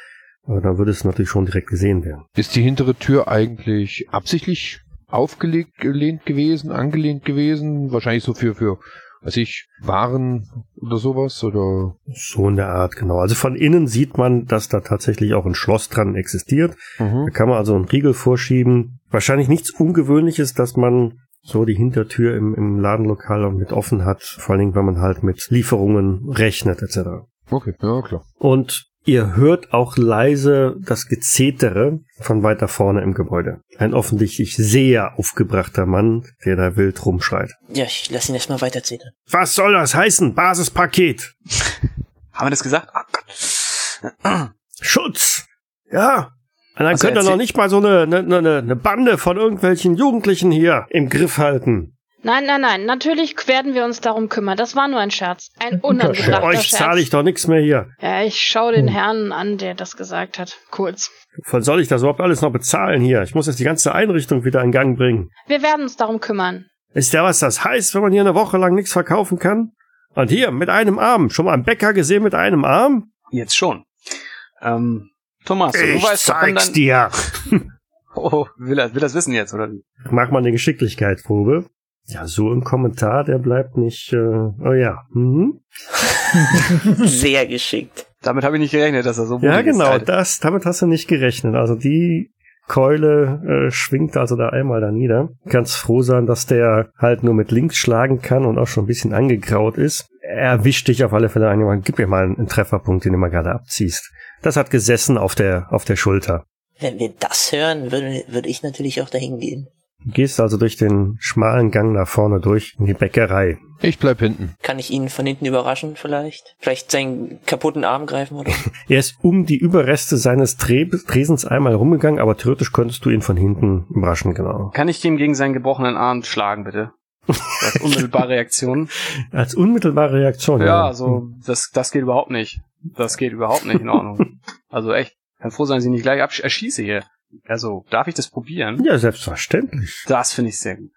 Speaker 1: aber dann würde es natürlich schon direkt gesehen werden.
Speaker 4: Ist die hintere Tür eigentlich absichtlich aufgelegt gelehnt gewesen, angelehnt gewesen? Wahrscheinlich so für, für, weiß ich, Waren oder sowas? Oder?
Speaker 1: So in der Art, genau. Also von innen sieht man, dass da tatsächlich auch ein Schloss dran existiert.
Speaker 4: Mhm.
Speaker 1: Da kann man also einen Riegel vorschieben. Wahrscheinlich nichts Ungewöhnliches, dass man so die Hintertür im, im Ladenlokal mit offen hat. Vor allen Dingen, wenn man halt mit Lieferungen rechnet etc.
Speaker 4: Okay, ja klar.
Speaker 1: Und ihr hört auch leise das Gezetere von weiter vorne im Gebäude. Ein offensichtlich sehr aufgebrachter Mann, der da wild rumschreit.
Speaker 5: Ja, ich lass ihn erstmal weiterziehen.
Speaker 1: Was soll das heißen? Basispaket.
Speaker 3: Haben wir das gesagt? Oh Gott.
Speaker 1: Schutz. Ja. Und dann
Speaker 3: Also
Speaker 1: könnt ihr noch nicht mal so eine, eine, eine, eine Bande von irgendwelchen Jugendlichen hier im Griff halten.
Speaker 2: Nein, nein, nein. Natürlich werden wir uns darum kümmern. Das war nur ein Scherz. Ein unangebrachter
Speaker 1: Euch zahle ich
Speaker 2: Scherz.
Speaker 1: doch nichts mehr hier.
Speaker 2: Ja, ich schaue den Herrn an, der das gesagt hat. Kurz.
Speaker 1: Wann soll ich das überhaupt alles noch bezahlen hier? Ich muss jetzt die ganze Einrichtung wieder in Gang bringen.
Speaker 2: Wir werden uns darum kümmern.
Speaker 1: Wisst ihr, was das heißt, wenn man hier eine Woche lang nichts verkaufen kann? Und hier, mit einem Arm. Schon mal einen Bäcker gesehen mit einem Arm?
Speaker 3: Jetzt schon. Ähm, Thomas, du weißt
Speaker 1: zeig's dir.
Speaker 3: Oh, will er, will das wissen jetzt, oder? wie?
Speaker 1: Mach mal eine Geschicklichkeitsprobe. Ja, so ein Kommentar, der bleibt nicht, äh, oh ja. Mhm.
Speaker 5: Sehr geschickt.
Speaker 3: Damit habe ich nicht gerechnet, dass er so
Speaker 1: Ja,
Speaker 3: ist,
Speaker 1: genau,
Speaker 3: Alter.
Speaker 1: das, damit hast du nicht gerechnet. Also die Keule äh, schwingt also da einmal da nieder. Ganz froh sein, dass der halt nur mit links schlagen kann und auch schon ein bisschen angegraut ist. Er erwischt dich auf alle Fälle ein. Gib mir mal einen Trefferpunkt, den du mal gerade abziehst. Das hat gesessen auf der, auf der Schulter.
Speaker 5: Wenn wir das hören, würde, würde ich natürlich auch dahin gehen.
Speaker 1: Du gehst also durch den schmalen Gang nach vorne durch in die Bäckerei.
Speaker 4: Ich bleib hinten.
Speaker 5: Kann ich ihn von hinten überraschen vielleicht? Vielleicht seinen kaputten Arm greifen oder?
Speaker 1: Er ist um die Überreste seines Tre Tresens einmal rumgegangen, aber theoretisch könntest du ihn von hinten überraschen, genau.
Speaker 3: Kann ich ihm gegen seinen gebrochenen Arm schlagen, bitte? Als unmittelbare Reaktion.
Speaker 1: Als unmittelbare Reaktion.
Speaker 3: Ja, also das, das geht überhaupt nicht. Das geht überhaupt nicht in Ordnung. Also echt, kann froh sein, dass ich nicht gleich erschieße hier. Also, darf ich das probieren?
Speaker 1: Ja, selbstverständlich.
Speaker 3: Das finde ich sehr gut.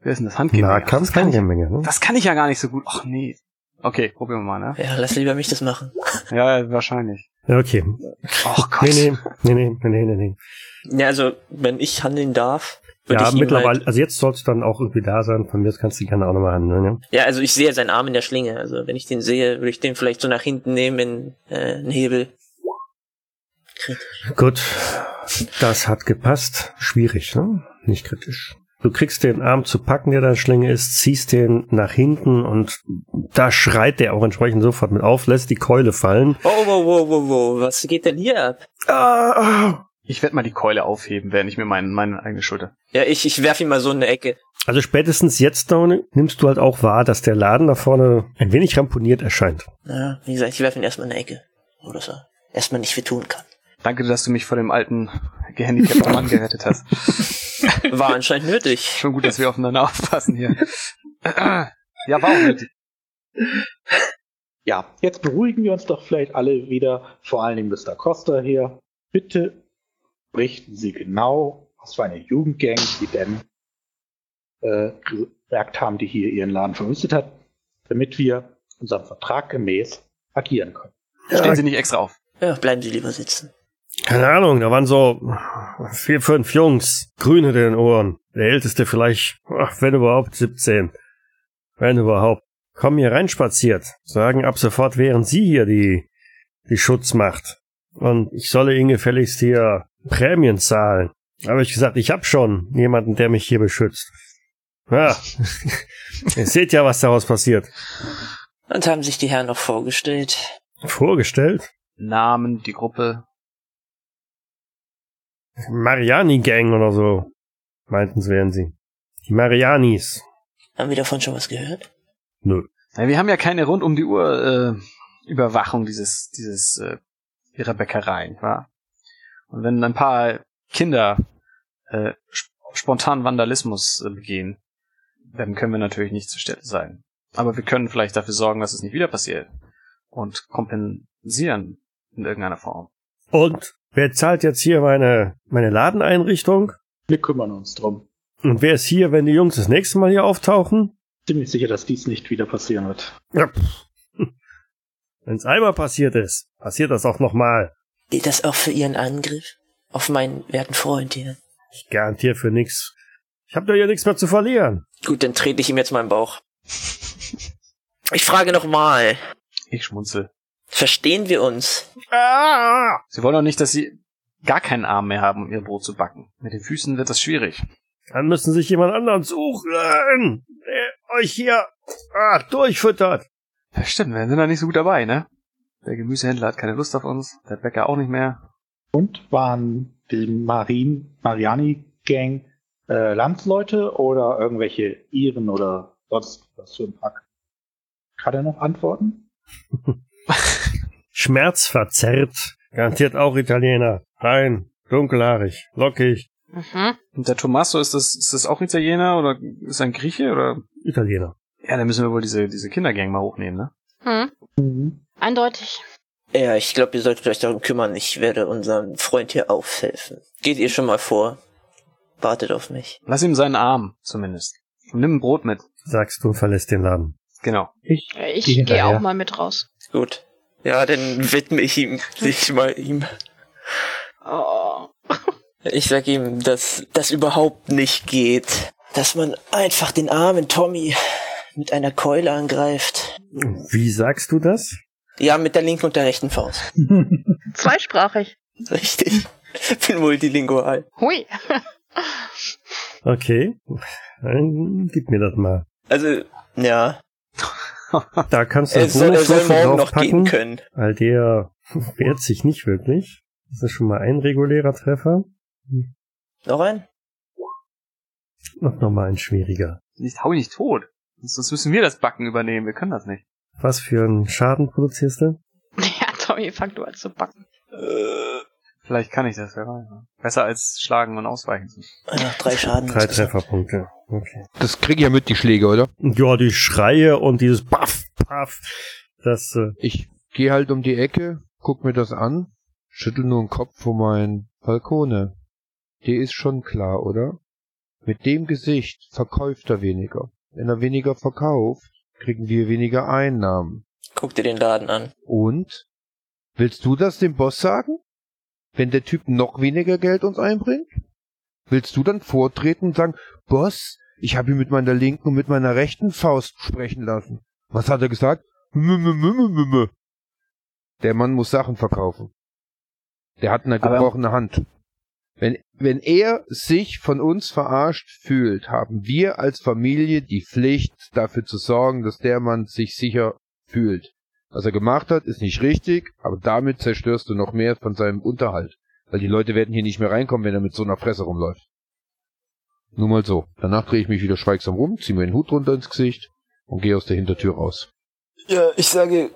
Speaker 3: Wer ist denn das Handgewehr? Ach,
Speaker 1: Nahkampf
Speaker 3: das, kann ich,
Speaker 1: Handgemenge, ne?
Speaker 3: das kann ich ja gar nicht so gut. Ach nee. Okay, probieren wir mal, ne?
Speaker 5: Ja, lass lieber mich das machen.
Speaker 3: Ja, wahrscheinlich.
Speaker 1: Ja, okay.
Speaker 3: Oh Gott.
Speaker 1: Nee, nee, nee, nee, nee, nee, nee.
Speaker 5: Ja, also, wenn ich handeln darf, würde
Speaker 1: Ja, mittlerweile,
Speaker 5: halt,
Speaker 1: also jetzt soll es dann auch irgendwie da sein. Von mir aus kannst du gerne auch nochmal handeln, ne?
Speaker 5: Ja, also ich sehe seinen Arm in der Schlinge. Also wenn ich den sehe, würde ich den vielleicht so nach hinten nehmen in äh, einen Hebel. Kritisch.
Speaker 1: Gut, das hat gepasst. Schwierig, ne? Nicht kritisch. Du kriegst den Arm zu packen, der da Schlinge ist, ziehst den nach hinten und da schreit der auch entsprechend sofort mit auf, lässt die Keule fallen.
Speaker 5: Oh, wow, wow, wow, wow, was geht denn hier ab?
Speaker 1: Ah.
Speaker 3: Ich werde mal die Keule aufheben, während ich mir meine, meine eigene Schulter.
Speaker 5: Ja, ich, ich werf ihn mal so in eine Ecke.
Speaker 1: Also spätestens jetzt, Downey, nimmst du halt auch wahr, dass der Laden da vorne ein wenig ramponiert erscheint.
Speaker 5: Ja, wie gesagt, ich werf ihn erstmal in eine Ecke. Oder so. Erstmal nicht viel tun kann.
Speaker 3: Danke, dass du mich vor dem alten gehandicapten Mann gerettet hast.
Speaker 5: War anscheinend nötig.
Speaker 3: Schon gut, dass wir aufeinander aufpassen hier. Ja, war auch nötig.
Speaker 6: Ja, jetzt beruhigen wir uns doch vielleicht alle wieder, vor allen Dingen Mr. Costa hier. Bitte berichten Sie genau, was für eine Jugendgang Sie denn äh, gesagt haben, die hier Ihren Laden verwüstet hat, damit wir unserem Vertrag gemäß agieren können.
Speaker 3: Stehen Sie nicht extra auf.
Speaker 5: Ja, bleiben Sie lieber sitzen.
Speaker 1: Keine Ahnung, da waren so vier, fünf Jungs, grün hinter den Ohren. Der älteste vielleicht, ach, wenn überhaupt, 17. Wenn überhaupt. Kommen hier reinspaziert, sagen ab sofort wären Sie hier die, die Schutzmacht. Und ich solle Ihnen gefälligst hier Prämien zahlen. Habe ich gesagt, ich hab schon jemanden, der mich hier beschützt. Ja, ihr seht ja, was daraus passiert.
Speaker 5: Und haben sich die Herren noch vorgestellt.
Speaker 1: Vorgestellt?
Speaker 3: Namen, die Gruppe.
Speaker 1: Mariani Gang oder so, meinten sie, wären sie. Die Marianis.
Speaker 5: Haben wir davon schon was gehört?
Speaker 1: Nö.
Speaker 3: Ja, wir haben ja keine rund um die Uhr äh, Überwachung dieses dieses äh, ihrer Bäckerei, nicht wahr? Und wenn ein paar Kinder äh, sp spontan Vandalismus äh, begehen, dann können wir natürlich nicht zur Stelle sein. Aber wir können vielleicht dafür sorgen, dass es nicht wieder passiert und kompensieren in irgendeiner Form.
Speaker 1: Und wer zahlt jetzt hier meine, meine Ladeneinrichtung?
Speaker 6: Wir kümmern uns drum.
Speaker 1: Und wer ist hier, wenn die Jungs das nächste Mal hier auftauchen?
Speaker 6: Ziemlich sicher, dass dies nicht wieder passieren wird.
Speaker 1: Ja, pff. Wenn's einmal passiert ist, passiert das auch nochmal.
Speaker 5: Gilt das auch für Ihren Angriff? Auf meinen werten Freund hier?
Speaker 1: Ich garantiere für nix. Ich hab doch hier nichts mehr zu verlieren.
Speaker 5: Gut, dann trete ich ihm jetzt meinen Bauch. Ich frage nochmal.
Speaker 3: Ich schmunzel.
Speaker 5: Verstehen wir uns?
Speaker 1: Ah!
Speaker 3: Sie wollen doch nicht, dass sie gar keinen Arm mehr haben, um ihr Brot zu backen. Mit den Füßen wird das schwierig.
Speaker 1: Dann müssen sich jemand anderen suchen, der euch hier ah, durchfüttert.
Speaker 3: Ja, stimmt, wir sind da nicht so gut dabei, ne? Der Gemüsehändler hat keine Lust auf uns, der Bäcker auch nicht mehr.
Speaker 6: Und waren die Marin, Mariani-Gang äh, Landsleute oder irgendwelche Iren oder sonst was für ein Pack? Kann er noch antworten?
Speaker 1: Schmerzverzerrt. Garantiert auch Italiener. Rein, dunkelhaarig, lockig.
Speaker 2: Mhm.
Speaker 3: Und der Tommaso, ist das, ist das auch Italiener oder ist er ein Grieche oder?
Speaker 1: Italiener.
Speaker 3: Ja, dann müssen wir wohl diese, diese Kindergang mal hochnehmen, ne?
Speaker 2: Hm.
Speaker 6: Mhm.
Speaker 2: Eindeutig.
Speaker 5: Ja, ich glaube, ihr solltet euch darum kümmern. Ich werde unserem Freund hier aufhelfen. Geht ihr schon mal vor? Wartet auf mich.
Speaker 3: Lass ihm seinen Arm, zumindest. Und nimm ein Brot mit.
Speaker 1: Sagst du, verlässt den Laden.
Speaker 3: Genau.
Speaker 6: Ich,
Speaker 2: Ich
Speaker 6: Geh
Speaker 2: gehe
Speaker 6: hinterher.
Speaker 2: auch mal mit raus.
Speaker 5: Gut. Ja, dann widme ich ihm, sich mal ihm.
Speaker 2: Oh.
Speaker 5: Ich sag ihm, dass das überhaupt nicht geht. Dass man einfach den armen Tommy mit einer Keule angreift.
Speaker 1: Wie sagst du das?
Speaker 5: Ja, mit der linken und der rechten Faust.
Speaker 2: Zweisprachig.
Speaker 5: Richtig. Bin multilingual.
Speaker 2: Hui.
Speaker 1: Okay. Dann gib mir das mal.
Speaker 5: Also, ja.
Speaker 1: Da kannst du das
Speaker 5: soll, soll morgen noch gehen können.
Speaker 1: weil der wehrt sich nicht wirklich. Das ist schon mal ein regulärer Treffer.
Speaker 5: Noch ein?
Speaker 1: Und nochmal ein schwieriger.
Speaker 3: Nicht, hau ihn nicht tot. Sonst sonst müssen wir das Backen übernehmen. Wir können das nicht.
Speaker 1: Was für einen Schaden produzierst du?
Speaker 2: Ja, Tommy, fang du an zu backen.
Speaker 5: Äh,
Speaker 3: Vielleicht kann ich das, wer weiß. ne? Besser als schlagen und ausweichen.
Speaker 5: ja, drei Schaden.
Speaker 1: Drei. Trefferpunkte. Okay.
Speaker 4: Das krieg ich ja mit, die Schläge, oder?
Speaker 1: Ja, die Schreie und dieses Paff, Paff. Das, äh,
Speaker 4: Ich gehe halt um die Ecke, guck mir das an, schüttel nur den Kopf vor mein Falcone. Der ist schon klar, oder? Mit dem Gesicht verkauft er weniger. Wenn er weniger verkauft, kriegen wir weniger Einnahmen.
Speaker 5: Guck dir den Laden an.
Speaker 4: Und? Willst du das dem Boss sagen? Wenn der Typ noch weniger Geld uns einbringt? Willst du dann vortreten und sagen, Boss, ich habe ihn mit meiner linken und mit meiner rechten Faust sprechen lassen. Was hat er gesagt? Der Mann muss Sachen verkaufen. Der hat eine gebrochene Hand. Wenn, wenn er sich von uns verarscht fühlt, haben wir als Familie die Pflicht, dafür zu sorgen, dass der Mann sich sicher fühlt. Was er gemacht hat, ist nicht richtig, aber damit zerstörst du noch mehr von seinem Unterhalt. Weil die Leute werden hier nicht mehr reinkommen, wenn er mit so einer Fresse rumläuft. Nur mal so. Danach drehe ich mich wieder schweigsam rum, ziehe mir den Hut runter ins Gesicht und gehe aus der Hintertür raus.
Speaker 5: Ja, ich sage,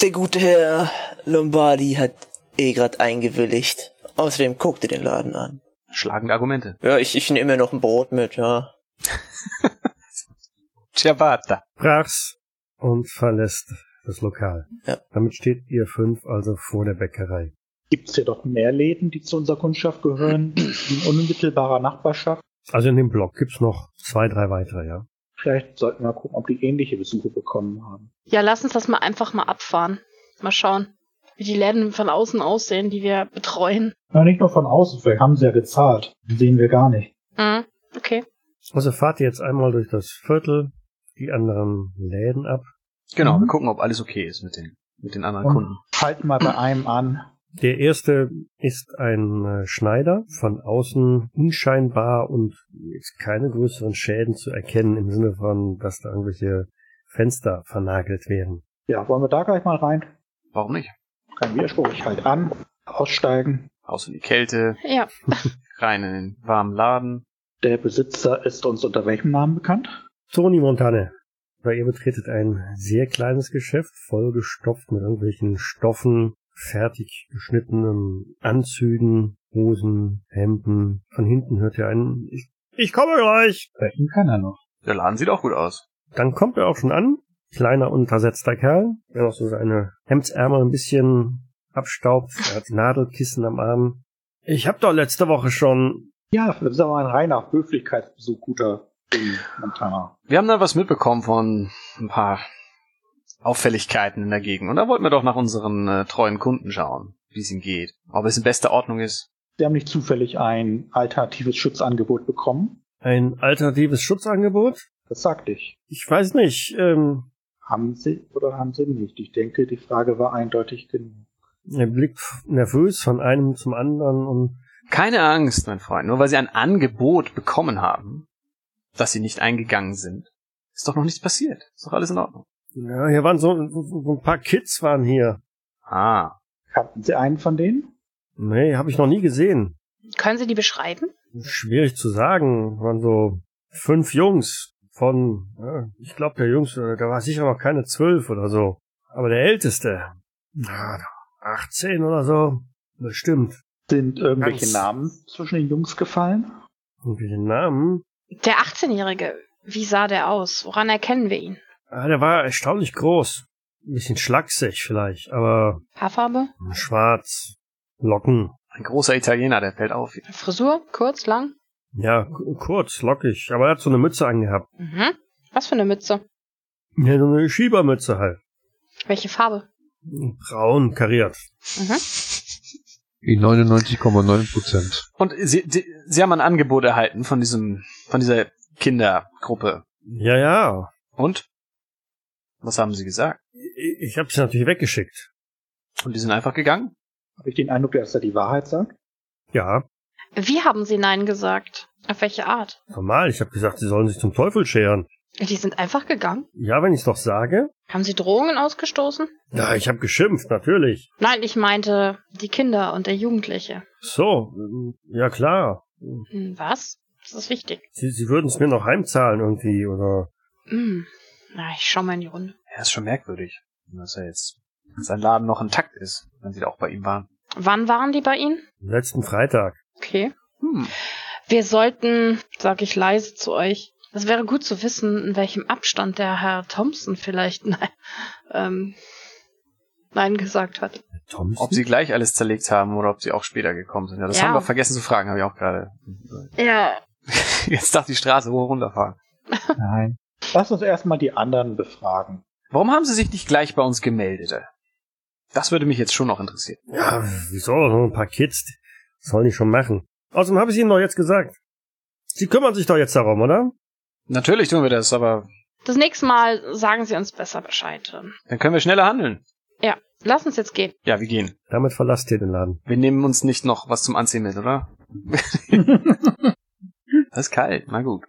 Speaker 5: der gute Herr Lombardi hat eh grad eingewilligt. Außerdem guck dir den Laden an.
Speaker 3: Schlagende Argumente.
Speaker 5: Ja, ich, ich nehme mir noch ein Brot mit, ja.
Speaker 3: Ciabatta.
Speaker 1: brach's und verlässt das Lokal.
Speaker 5: Ja.
Speaker 1: Damit steht ihr fünf also vor der Bäckerei.
Speaker 6: Gibt es hier doch mehr Läden, die zu unserer Kundschaft gehören, in unmittelbarer Nachbarschaft?
Speaker 1: Also in dem Block gibt's noch zwei, drei weitere, ja.
Speaker 6: Vielleicht sollten wir gucken, ob die ähnliche Besuche bekommen haben.
Speaker 2: Ja, lass uns das mal einfach mal abfahren. Mal schauen, wie die Läden von außen aussehen, die wir betreuen.
Speaker 6: Na, nicht nur von außen, wir haben sie ja gezahlt. Den sehen wir gar nicht.
Speaker 2: Mhm. Okay.
Speaker 1: Also fahrt ihr jetzt einmal durch das Viertel, die anderen Läden ab.
Speaker 3: Genau,
Speaker 6: Mhm.
Speaker 3: wir gucken, ob alles okay ist mit den, mit den anderen
Speaker 6: Und
Speaker 3: Kunden.
Speaker 6: halten mal bei einem an.
Speaker 1: Der erste ist ein äh, Schneider, von außen unscheinbar und jetzt keine größeren Schäden zu erkennen im Sinne von, dass da irgendwelche Fenster vernagelt werden.
Speaker 6: Ja, wollen wir da gleich mal rein?
Speaker 3: Warum nicht?
Speaker 6: Kein Widerspruch, ich halt an, aussteigen.
Speaker 3: Raus in die Kälte,
Speaker 2: Ja.
Speaker 3: rein in den warmen Laden.
Speaker 6: Der Besitzer ist uns unter welchem Namen bekannt?
Speaker 1: Toni Montane. Weil ihr betretet ein sehr kleines Geschäft, vollgestopft mit irgendwelchen Stoffen, fertig geschnittenen Anzügen, Hosen, Hemden. Von hinten hört ihr einen, ich, ich komme gleich.
Speaker 6: Sprechen kann er noch.
Speaker 3: Der Laden sieht auch gut aus.
Speaker 1: Dann kommt er auch schon an. Kleiner, untersetzter Kerl, der noch so seine Hemdsärmel ein bisschen abstaubt. Er hat Nadelkissen am Arm. Ich hab doch letzte Woche schon.
Speaker 6: Ja, das ist aber ein reiner Höflichkeitsbesuch, guter.
Speaker 3: Wir haben da was mitbekommen von ein paar Auffälligkeiten in der Gegend. Und da wollten wir doch nach unseren äh, treuen Kunden schauen, wie es ihnen geht. Ob es in bester Ordnung ist.
Speaker 6: Sie haben nicht zufällig ein alternatives Schutzangebot bekommen?
Speaker 1: Ein alternatives Schutzangebot?
Speaker 6: Das sagte ich.
Speaker 1: Ich weiß nicht. Ähm,
Speaker 6: Haben Sie oder haben Sie nicht? Ich denke, die Frage war eindeutig genug.
Speaker 1: er blickt nervös von einem zum anderen und
Speaker 3: Keine Angst, mein Freund. Nur weil sie ein Angebot bekommen haben, dass sie nicht eingegangen sind, ist doch noch nichts passiert. Ist doch alles in Ordnung.
Speaker 1: ja, hier waren so, so, so ein paar Kids waren hier.
Speaker 3: Ah.
Speaker 6: Kannten Sie einen von denen?
Speaker 1: Nee, habe ich noch nie gesehen.
Speaker 2: Können Sie die beschreiben?
Speaker 1: Schwierig zu sagen. Waren so fünf Jungs von, ja, ich glaube der Jüngste, der war sicher noch keine zwölf oder so. Aber der Älteste, na, 18 oder so, bestimmt.
Speaker 6: Sind irgendwelche
Speaker 1: Ganz-
Speaker 6: Namen zwischen den Jungs gefallen?
Speaker 1: Den Namen,
Speaker 2: Der 18-Jährige, wie sah der aus? Woran erkennen wir ihn?
Speaker 1: ah, der war erstaunlich groß. Ein bisschen schlaksig vielleicht, aber
Speaker 2: Haarfarbe?
Speaker 1: schwarz. Locken.
Speaker 3: Ein großer Italiener, der fällt auf.
Speaker 2: Frisur? Kurz, lang?
Speaker 1: Ja, kurz, lockig. Aber er hat so eine Mütze angehabt.
Speaker 2: Mhm. Was für eine Mütze?
Speaker 1: Ja, so eine Schiebermütze halt.
Speaker 2: Welche Farbe?
Speaker 1: Braun kariert.
Speaker 2: Mhm.
Speaker 4: Die 99,9 Prozent.
Speaker 3: Und sie, die, sie haben ein Angebot erhalten von diesem, von dieser Kindergruppe.
Speaker 1: Ja, ja.
Speaker 3: Und? Was haben sie gesagt?
Speaker 1: Ich, ich habe sie natürlich weggeschickt.
Speaker 3: Und die sind einfach gegangen?
Speaker 6: Habe ich den Eindruck, dass er die Wahrheit sagt?
Speaker 1: Ja,
Speaker 2: Wie haben Sie Nein gesagt? Auf welche Art?
Speaker 1: normal. Ich habe gesagt, sie sollen sich zum Teufel scheren.
Speaker 2: Die sind einfach gegangen?
Speaker 1: Ja, wenn ich's doch sage.
Speaker 2: Haben Sie Drohungen ausgestoßen?
Speaker 1: Ja, ich habe geschimpft, natürlich.
Speaker 2: Nein, ich meinte die Kinder und der Jugendliche.
Speaker 1: So, ja klar.
Speaker 2: Hm, Was? Das ist wichtig.
Speaker 1: Sie, sie würden es mir noch heimzahlen irgendwie, oder?
Speaker 2: Hm. Na, ich schau mal in die Runde.
Speaker 3: Ja, ist schon merkwürdig, dass er jetzt sein Laden noch intakt ist, wenn sie da auch bei ihm waren.
Speaker 2: Wann waren die bei Ihnen?
Speaker 1: Letzten Freitag.
Speaker 2: Okay.
Speaker 3: Hm.
Speaker 2: Wir sollten, sag ich leise zu euch, das wäre gut zu wissen, in welchem Abstand der Herr Thompson vielleicht nein, ähm, nein gesagt hat.
Speaker 1: Thompson?
Speaker 3: Ob sie gleich alles zerlegt haben oder ob sie auch später gekommen sind. Ja, das
Speaker 2: Ja.
Speaker 3: haben wir vergessen zu fragen, habe ich auch gerade.
Speaker 2: Ja.
Speaker 3: Jetzt darf die Straße hoch runterfahren.
Speaker 6: Nein. Lass uns erstmal die anderen befragen.
Speaker 3: Warum haben sie sich nicht gleich bei uns gemeldet? Das würde mich jetzt schon noch interessieren.
Speaker 1: Ja, wieso? So ein paar Kids. Das sollen die schon machen. Außerdem habe ich Ihnen doch jetzt gesagt. Sie kümmern sich doch jetzt darum, oder?
Speaker 3: Natürlich tun wir das, aber
Speaker 2: Das nächste Mal sagen Sie uns besser Bescheid.
Speaker 3: dann können wir schneller handeln.
Speaker 2: Ja, lass uns jetzt gehen.
Speaker 3: Ja, wir gehen.
Speaker 1: Damit verlasst ihr den Laden.
Speaker 3: Wir nehmen uns nicht noch was zum Anziehen mit, oder? das ist kalt, na gut.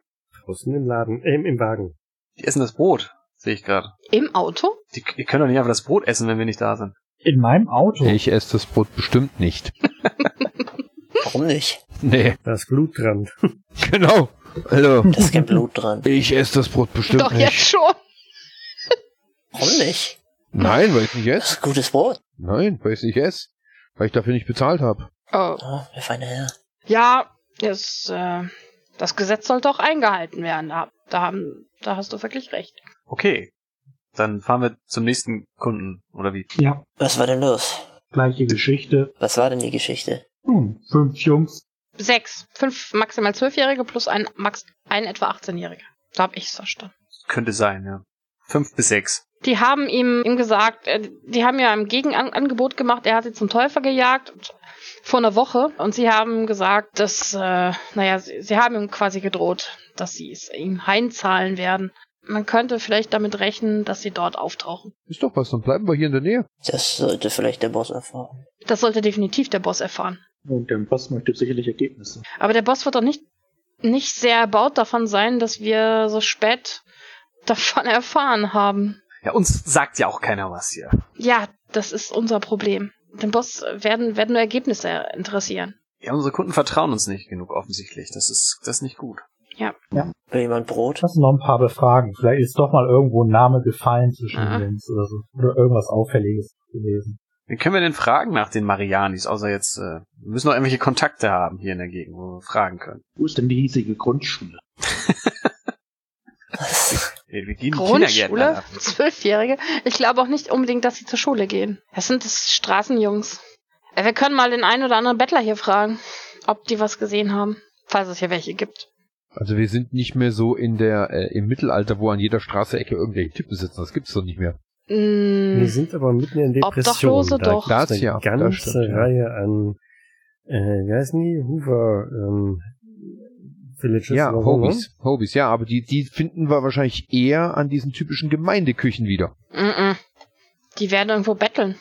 Speaker 1: Draußen im Laden, äh, im Wagen.
Speaker 3: Die essen das Brot, sehe ich gerade.
Speaker 2: Im Auto?
Speaker 3: Die, ihr könnt doch nicht einfach das Brot essen, wenn wir nicht da sind.
Speaker 6: In meinem Auto.
Speaker 4: Ich esse das Brot bestimmt nicht.
Speaker 5: Warum nicht?
Speaker 4: Nee,
Speaker 1: Da ist Blut dran.
Speaker 4: genau. Also,
Speaker 5: Da ist kein Blut dran.
Speaker 4: ich esse das Brot bestimmt
Speaker 2: Doch jetzt
Speaker 4: nicht.
Speaker 2: schon.
Speaker 5: Warum nicht?
Speaker 4: Nein, weil ich nicht
Speaker 5: Das
Speaker 4: esse.
Speaker 5: ist gutes Brot.
Speaker 4: Nein, weil ich nicht esse. Weil ich dafür nicht bezahlt habe.
Speaker 2: Oh.
Speaker 5: Oh, der feine Herr.
Speaker 2: Ja, das, äh, das Gesetz sollte auch eingehalten werden. Da, da, haben, da hast du wirklich recht.
Speaker 3: Okay. Dann fahren wir zum nächsten Kunden, oder wie?
Speaker 6: Ja,
Speaker 5: Was war denn los?
Speaker 6: gleiche Geschichte.
Speaker 5: Was war denn die Geschichte?
Speaker 6: Nun, fünf Jungs.
Speaker 2: Sechs. Fünf maximal Zwölfjährige plus ein, max, ein etwa 18-Jähriger. Da hab ich's verstanden.
Speaker 3: Könnte sein, ja. Fünf bis sechs.
Speaker 2: Die haben ihm, ihm gesagt, äh, die haben ja ein Gegenangebot gemacht, er hat sie zum Teufel gejagt und- vor einer Woche und sie haben gesagt, dass, äh, naja, sie, sie haben ihm quasi gedroht, dass sie es ihm heimzahlen werden. Man könnte vielleicht damit rechnen, dass sie dort auftauchen.
Speaker 4: Ist doch was, dann bleiben wir hier in der Nähe.
Speaker 5: Das sollte vielleicht der Boss erfahren.
Speaker 2: Das sollte definitiv der Boss erfahren.
Speaker 6: Und der Boss möchte sicherlich Ergebnisse.
Speaker 2: Aber der Boss wird doch nicht, nicht sehr erbaut davon sein, dass wir so spät davon erfahren haben.
Speaker 3: Ja, uns sagt ja auch keiner was hier.
Speaker 2: Ja, das ist unser Problem. Den Boss werden, werden nur Ergebnisse interessieren.
Speaker 3: Ja, unsere Kunden vertrauen uns nicht genug offensichtlich. Das ist, das ist nicht gut.
Speaker 5: Will jemand Brot?
Speaker 6: Lass uns noch ein paar befragen. Vielleicht ist doch mal irgendwo ein Name gefallen zwischen
Speaker 2: Ah.
Speaker 6: den Jungs oder so. Oder irgendwas Auffälliges gewesen.
Speaker 3: Wie können wir denn fragen nach den Marianis, außer jetzt, äh, wir müssen noch irgendwelche Kontakte haben hier in der Gegend, wo wir fragen können.
Speaker 6: Wo ist denn die hiesige Grundschule?
Speaker 3: Wir, gehen die Kindergärten
Speaker 2: Grundschule?
Speaker 3: ab.
Speaker 2: Zwölfjährige? Ich glaube auch nicht unbedingt, dass sie zur Schule gehen. Das sind das Straßenjungs. Äh, Wir können mal den einen oder anderen Bettler hier fragen, ob die was gesehen haben. Falls es hier welche gibt.
Speaker 4: Also wir sind nicht mehr so in der äh, im Mittelalter, wo an jeder Straße Ecke irgendwelche Typen sitzen. Das gibt's doch nicht mehr.
Speaker 2: Mm,
Speaker 1: Wir sind aber mitten in Depression.
Speaker 2: Obdachlose
Speaker 1: da
Speaker 2: doch.
Speaker 4: Das ja,
Speaker 1: eine
Speaker 4: das
Speaker 1: ganze
Speaker 4: stimmt, ja.
Speaker 1: Reihe an, äh, wie heißen die? Hoover, ähm, Villages
Speaker 4: Ja? Hobbys. Hobbys, ja, aber die, die finden wir wahrscheinlich eher an diesen typischen Gemeindeküchen wieder.
Speaker 2: mm, mm. Die werden irgendwo betteln.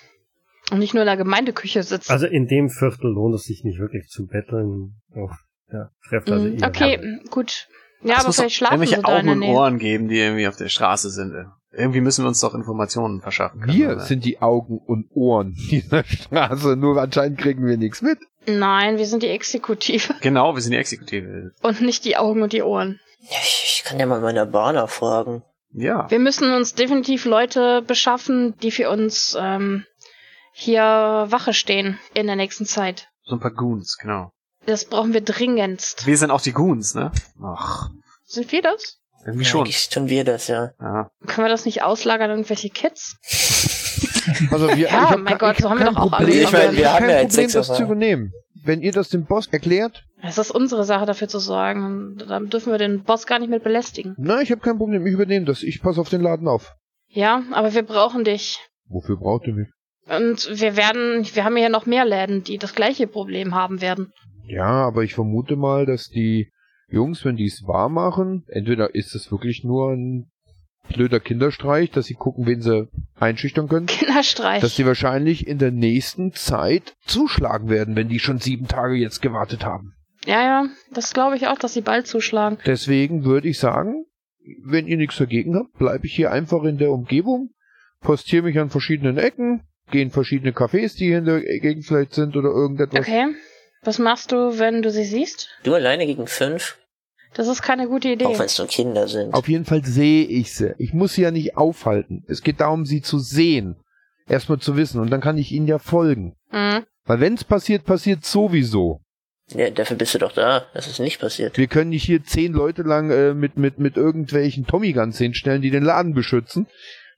Speaker 2: Und nicht nur in der Gemeindeküche sitzen.
Speaker 1: Also in dem Viertel lohnt es sich nicht wirklich zu betteln. Oh, ja, trefft also
Speaker 2: Mm, okay,
Speaker 1: Herren.
Speaker 2: gut. Ja,
Speaker 3: Es
Speaker 2: aber vielleicht schlafen sie
Speaker 3: irgendwelche
Speaker 2: da in
Speaker 3: Augen und. Ohren geben, die irgendwie auf der Straße sind. Irgendwie müssen wir uns doch Informationen verschaffen können.
Speaker 4: Wir
Speaker 3: oder?
Speaker 4: sind die Augen und Ohren dieser Straße, nur anscheinend kriegen wir nichts mit.
Speaker 2: Nein, wir sind die Exekutive
Speaker 3: Genau, wir sind die Exekutive.
Speaker 2: und nicht die Augen und die Ohren.
Speaker 5: Ja, ich, ich kann ja mal meine Bahner fragen.
Speaker 3: Ja.
Speaker 2: Wir müssen uns definitiv Leute beschaffen, die für uns ähm, hier Wache stehen in der nächsten Zeit.
Speaker 3: So ein paar Goons, genau.
Speaker 2: Das brauchen wir dringendst.
Speaker 3: Wir sind auch die Goons, ne? Ach,
Speaker 2: Sind wir das?
Speaker 3: irgendwie
Speaker 5: Ja,
Speaker 3: schon.
Speaker 5: Eigentlich tun wir das, ja.
Speaker 3: Ja.
Speaker 2: Können wir das nicht auslagern an irgendwelche Kids?
Speaker 4: Also wir,
Speaker 2: Ja,
Speaker 4: ich hab
Speaker 2: mein Gott, so
Speaker 4: hab
Speaker 2: haben wir
Speaker 4: kein
Speaker 2: doch auch
Speaker 4: Problem.
Speaker 5: Ich meine, wir haben
Speaker 4: kein
Speaker 5: ja jetzt
Speaker 4: Problem, das zu übernehmen. Wenn ihr das dem Boss erklärt,
Speaker 2: Es ist unsere Sache dafür zu sorgen. Dann dürfen wir den Boss gar nicht mit belästigen.
Speaker 4: na, ich habe kein Problem, ich übernehme das. Ich passe auf den Laden auf.
Speaker 2: Ja, aber wir brauchen dich.
Speaker 4: Wofür braucht ihr mich?
Speaker 2: Und wir werden, wir haben ja noch mehr Läden, die das gleiche Problem haben werden.
Speaker 4: Ja, aber ich vermute mal, dass die Jungs, wenn die es wahr machen, entweder ist es wirklich nur ein blöder Kinderstreich, dass sie gucken, wen sie einschüchtern können,
Speaker 2: Kinderstreich.
Speaker 4: dass sie wahrscheinlich in der nächsten Zeit zuschlagen werden, wenn die schon sieben Tage jetzt gewartet haben.
Speaker 2: ja, ja, das glaube ich auch, dass sie bald zuschlagen.
Speaker 4: Deswegen würde ich sagen, wenn ihr nichts dagegen habt, bleibe ich hier einfach in der Umgebung, postiere mich an verschiedenen Ecken, gehe in verschiedene Cafés, die hier in der Gegend vielleicht sind oder irgendetwas.
Speaker 2: Okay. Was machst du, wenn du sie siehst?
Speaker 5: Du alleine gegen fünf?
Speaker 2: Das ist keine gute Idee.
Speaker 5: Auch wenn es nur Kinder sind.
Speaker 4: Auf jeden Fall sehe ich sie. Ich muss sie ja nicht aufhalten. Es geht darum, sie zu sehen. Erstmal zu wissen und dann kann ich ihnen ja folgen.
Speaker 2: Mhm.
Speaker 4: Weil wenn es passiert, passiert sowieso.
Speaker 5: Ja, dafür bist du doch da, dass es nicht passiert.
Speaker 4: Wir können nicht hier zehn Leute lang äh, mit, mit, mit irgendwelchen Tommy Guns hinstellen, die den Laden beschützen.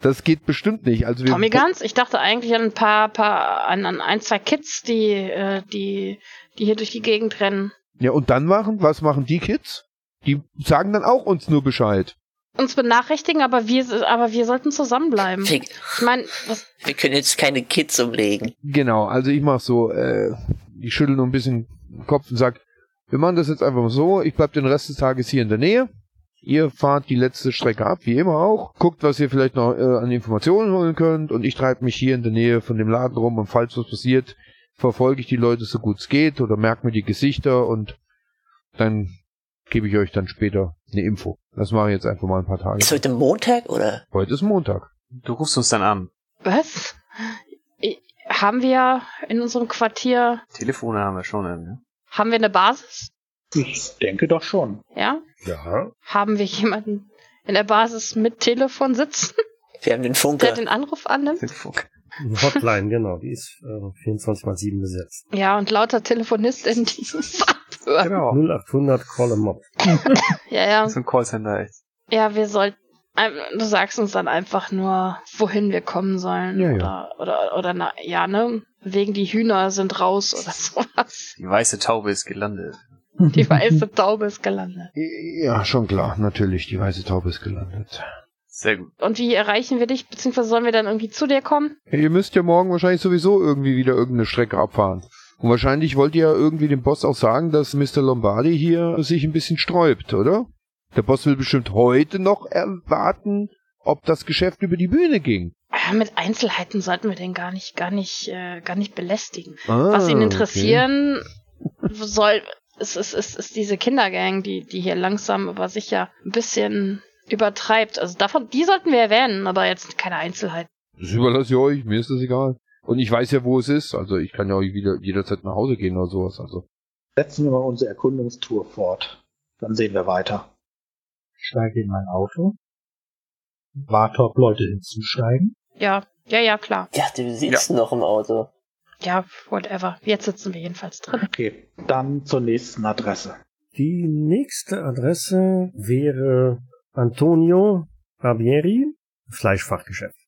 Speaker 4: Das geht bestimmt nicht. Also wir
Speaker 2: Tommy Guns? Ich dachte eigentlich an ein paar, paar, an, an ein, zwei Kids, die, äh, die, die hier durch die Gegend rennen.
Speaker 4: Ja, und dann machen, was machen die Kids? Die sagen dann auch uns nur Bescheid.
Speaker 2: Uns benachrichtigen, aber wir, aber wir sollten zusammenbleiben.
Speaker 5: Wir,
Speaker 2: Ich meine, was,
Speaker 5: wir können jetzt keine Kids umlegen.
Speaker 4: Genau, also ich mach so, äh, ich schüttel nur ein bisschen den Kopf und sag, wir machen das jetzt einfach mal so, ich bleib den Rest des Tages hier in der Nähe. Ihr fahrt die letzte Strecke ab, wie immer auch. Guckt, was ihr vielleicht noch äh, an Informationen holen könnt. Und ich treibe mich hier in der Nähe von dem Laden rum. Und falls was passiert, verfolge ich die Leute so gut es geht oder merke mir die Gesichter und dann gebe ich euch dann später eine Info. Das mache ich jetzt einfach mal ein paar Tage.
Speaker 5: Ist heute Montag oder?
Speaker 4: Heute ist Montag.
Speaker 3: Du rufst uns dann an.
Speaker 2: was? Haben wir in unserem Quartier,
Speaker 3: Telefone haben wir schon. Ne?
Speaker 2: haben wir eine Basis?
Speaker 6: Ich denke doch schon.
Speaker 2: Ja?
Speaker 1: Ja,
Speaker 2: Haben wir jemanden in der Basis mit Telefon sitzen,
Speaker 5: Wir haben den
Speaker 2: der
Speaker 5: Funker.
Speaker 2: den Anruf annimmt?
Speaker 3: Telefunk.
Speaker 1: eine Hotline, genau, die ist äh, 24 mal 7 besetzt.
Speaker 2: Ja, und lauter TelefonistInnen, die es abhören.
Speaker 3: Genau.
Speaker 1: 0800 Call 'em up.
Speaker 2: Ja, ja.
Speaker 3: So ein Callcenter, echt.
Speaker 2: Ja, wir sollten. Du sagst uns dann einfach nur, wohin wir kommen sollen.
Speaker 4: Ja, ja.
Speaker 2: Oder, oder, oder na, ja, ne? Wegen die Hühner sind raus oder sowas.
Speaker 3: Die weiße Taube ist gelandet.
Speaker 2: Die weiße Taube ist gelandet.
Speaker 4: Ja, schon klar. Natürlich, die weiße Taube ist gelandet.
Speaker 3: Sehr gut.
Speaker 2: Und wie erreichen wir dich? Beziehungsweise sollen wir dann irgendwie zu dir kommen?
Speaker 4: Ja, ihr müsst ja morgen wahrscheinlich sowieso irgendwie wieder irgendeine Strecke abfahren. Und wahrscheinlich wollt ihr ja irgendwie dem Boss auch sagen, dass Mr. Lombardi hier sich ein bisschen sträubt, oder? Der Boss will bestimmt heute noch erwarten, ob das Geschäft über die Bühne ging.
Speaker 2: Ah, Mit Einzelheiten sollten wir den gar nicht, gar nicht, äh, gar nicht belästigen.
Speaker 4: Ah,
Speaker 2: Was ihn
Speaker 4: okay.
Speaker 2: interessieren soll, ist, ist, ist, ist diese Kindergang, die, die hier langsam aber sicher ein bisschen übertreibt. Also davon, die sollten wir erwähnen, aber jetzt keine Einzelheiten.
Speaker 4: Das überlasse ich euch, mir ist das egal. Und ich weiß ja, wo es ist. Also ich kann ja auch wieder jederzeit nach Hause gehen oder sowas. Also
Speaker 6: Setzen wir mal unsere Erkundungstour fort. Dann sehen wir weiter. Ich steige in mein Auto. Warte, ob Leute hinzusteigen.
Speaker 2: Ja, ja, ja, klar.
Speaker 5: Ja, du sitzt noch im Auto.
Speaker 2: Ja, whatever. Jetzt sitzen wir jedenfalls drin.
Speaker 6: Okay, dann zur nächsten Adresse.
Speaker 1: Die nächste Adresse wäre Antonio Barbieri, Fleischfachgeschäft.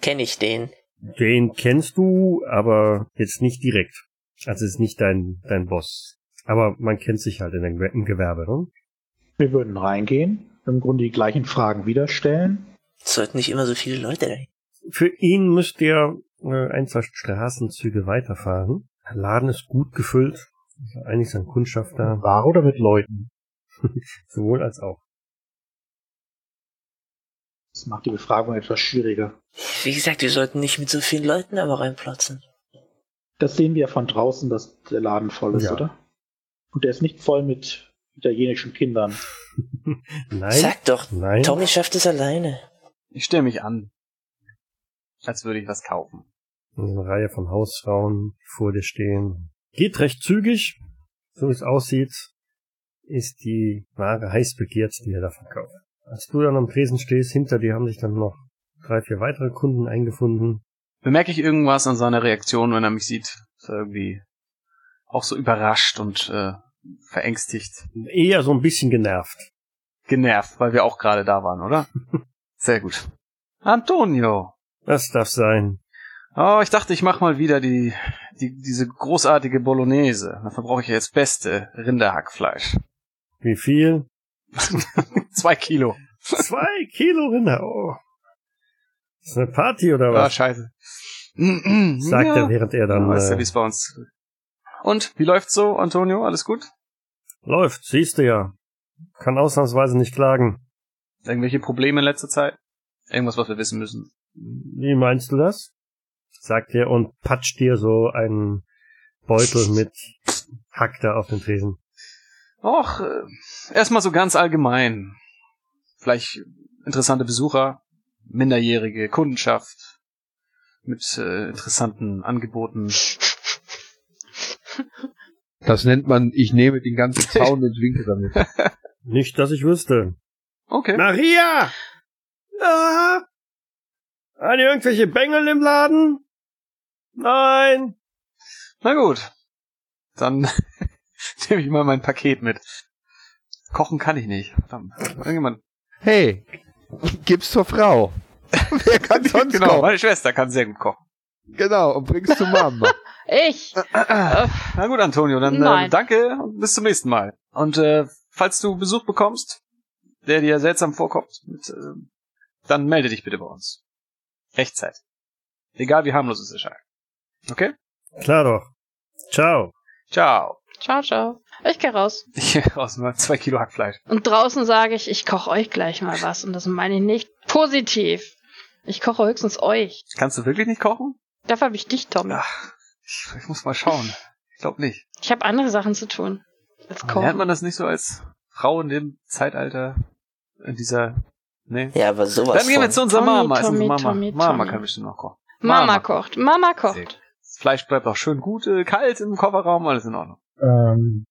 Speaker 5: Kenn ich den.
Speaker 1: Den kennst du, aber jetzt nicht direkt. Also ist nicht dein, dein Boss. Aber man kennt sich halt in dem im Gewerbe, ne?
Speaker 6: Wir würden reingehen, im Grunde die gleichen Fragen wieder stellen.
Speaker 5: Es sollten nicht immer so viele Leute dahin.
Speaker 1: Für ihn müsst ihr äh, ein, zwei Straßenzüge weiterfahren. Der Laden ist gut gefüllt. Einiges an Kundschaft da.
Speaker 6: War oder mit Leuten?
Speaker 1: Sowohl als auch.
Speaker 6: Das macht die Befragung etwas schwieriger.
Speaker 5: Wie gesagt, wir sollten nicht mit so vielen Leuten aber reinplatzen.
Speaker 6: Das sehen wir von draußen, dass der Laden voll ist,
Speaker 1: Ja.
Speaker 6: oder? Und der ist nicht voll mit italienischen Kindern.
Speaker 1: Nein.
Speaker 5: Sag doch,
Speaker 1: Nein.
Speaker 5: Tommy schafft es alleine.
Speaker 3: Ich stelle mich an. Als würde ich was kaufen.
Speaker 1: Eine Reihe von Hausfrauen, die vor dir stehen. Geht recht zügig. So wie es aussieht, ist die Ware heiß begehrt, die er da verkauft. Als du dann am Tresen stehst, hinter dir haben sich dann noch drei, vier weitere Kunden eingefunden.
Speaker 3: Bemerke ich irgendwas an seiner Reaktion, wenn er mich sieht? Ist er irgendwie auch so überrascht und äh, verängstigt.
Speaker 1: Eher so ein bisschen genervt.
Speaker 3: Genervt, weil wir auch gerade da waren, oder? Sehr gut. Antonio.
Speaker 1: Das darf sein.
Speaker 3: Oh, ich dachte, ich mach mal wieder die, die diese großartige Bolognese. Dafür brauche ich jetzt beste Rinderhackfleisch.
Speaker 1: Wie viel?
Speaker 3: Zwei Kilo.
Speaker 1: Zwei Kilo Rinder. Oh. Ist eine Party oder
Speaker 3: Ah,
Speaker 1: was?
Speaker 3: scheiße.
Speaker 1: Sagt
Speaker 3: ja.
Speaker 1: er, während er dann
Speaker 3: weißt du, wie
Speaker 1: äh,
Speaker 3: es bei uns. Und wie läuft's so, Antonio? Alles gut?
Speaker 1: läuft. Siehst du ja. Kann ausnahmsweise nicht klagen.
Speaker 3: Irgendwelche Probleme in letzter Zeit? Irgendwas, was wir wissen müssen?
Speaker 1: Wie meinst du das? Sagt er und patscht dir so einen Beutel mit Hack da auf den Tresen.
Speaker 3: Och, äh, erstmal so ganz allgemein. Vielleicht interessante Besucher, minderjährige Kundenschaft mit äh, interessanten Angeboten.
Speaker 4: Das nennt man, ich nehme den ganzen Zaun und winke damit.
Speaker 1: Nicht, dass ich wüsste.
Speaker 3: Okay.
Speaker 1: Maria! Ja? Haben die irgendwelche Bengel im Laden? Nein.
Speaker 3: Na gut. Dann nehme ich mal mein Paket mit. Kochen kann ich nicht. Verdammt. Irgendjemand.
Speaker 4: Hey, gib's zur Frau. Wer kann sonst
Speaker 3: genau,
Speaker 4: kochen?
Speaker 3: meine Schwester kann sehr gut kochen.
Speaker 4: Genau, und bring's zu Mama.
Speaker 2: Ich. Äh,
Speaker 3: Na gut, Antonio, dann äh,
Speaker 2: Nein.
Speaker 3: danke und bis zum nächsten Mal. Und äh, falls du Besuch bekommst, der dir seltsam vorkommt, mit, äh, dann melde dich bitte bei uns. Rechtzeitig. Egal wie harmlos es erscheint. Okay?
Speaker 1: Klar doch. Ciao.
Speaker 3: Ciao.
Speaker 2: Ciao, ciao. Ich geh raus.
Speaker 3: Ich raus mal zwei Kilo Hackfleisch.
Speaker 2: Und draußen sage ich, ich koche euch gleich mal was. Und das meine ich nicht positiv. Ich koche höchstens euch.
Speaker 3: Kannst du wirklich nicht kochen?
Speaker 2: Dafür habe ich dich, Tommy.
Speaker 3: Ach, ich, ich muss mal schauen. Ich glaube nicht.
Speaker 2: Ich habe andere Sachen zu tun. Als
Speaker 3: Aber Lernt
Speaker 2: kochen.
Speaker 3: man das nicht so als Frau in dem Zeitalter? In dieser. Nee.
Speaker 5: Ja, aber sowas
Speaker 3: Dann gehen wir
Speaker 5: von.
Speaker 3: zu unserer
Speaker 2: Tommy,
Speaker 3: Mama.
Speaker 2: Tommy,
Speaker 3: Mama.
Speaker 2: Tommy,
Speaker 3: Mama kann bestimmt noch kochen.
Speaker 2: Mama,
Speaker 3: Mama.
Speaker 2: kocht. Mama kocht.
Speaker 3: Das Fleisch bleibt auch schön gut, äh, kalt im Kofferraum, alles in Ordnung.
Speaker 6: Ähm,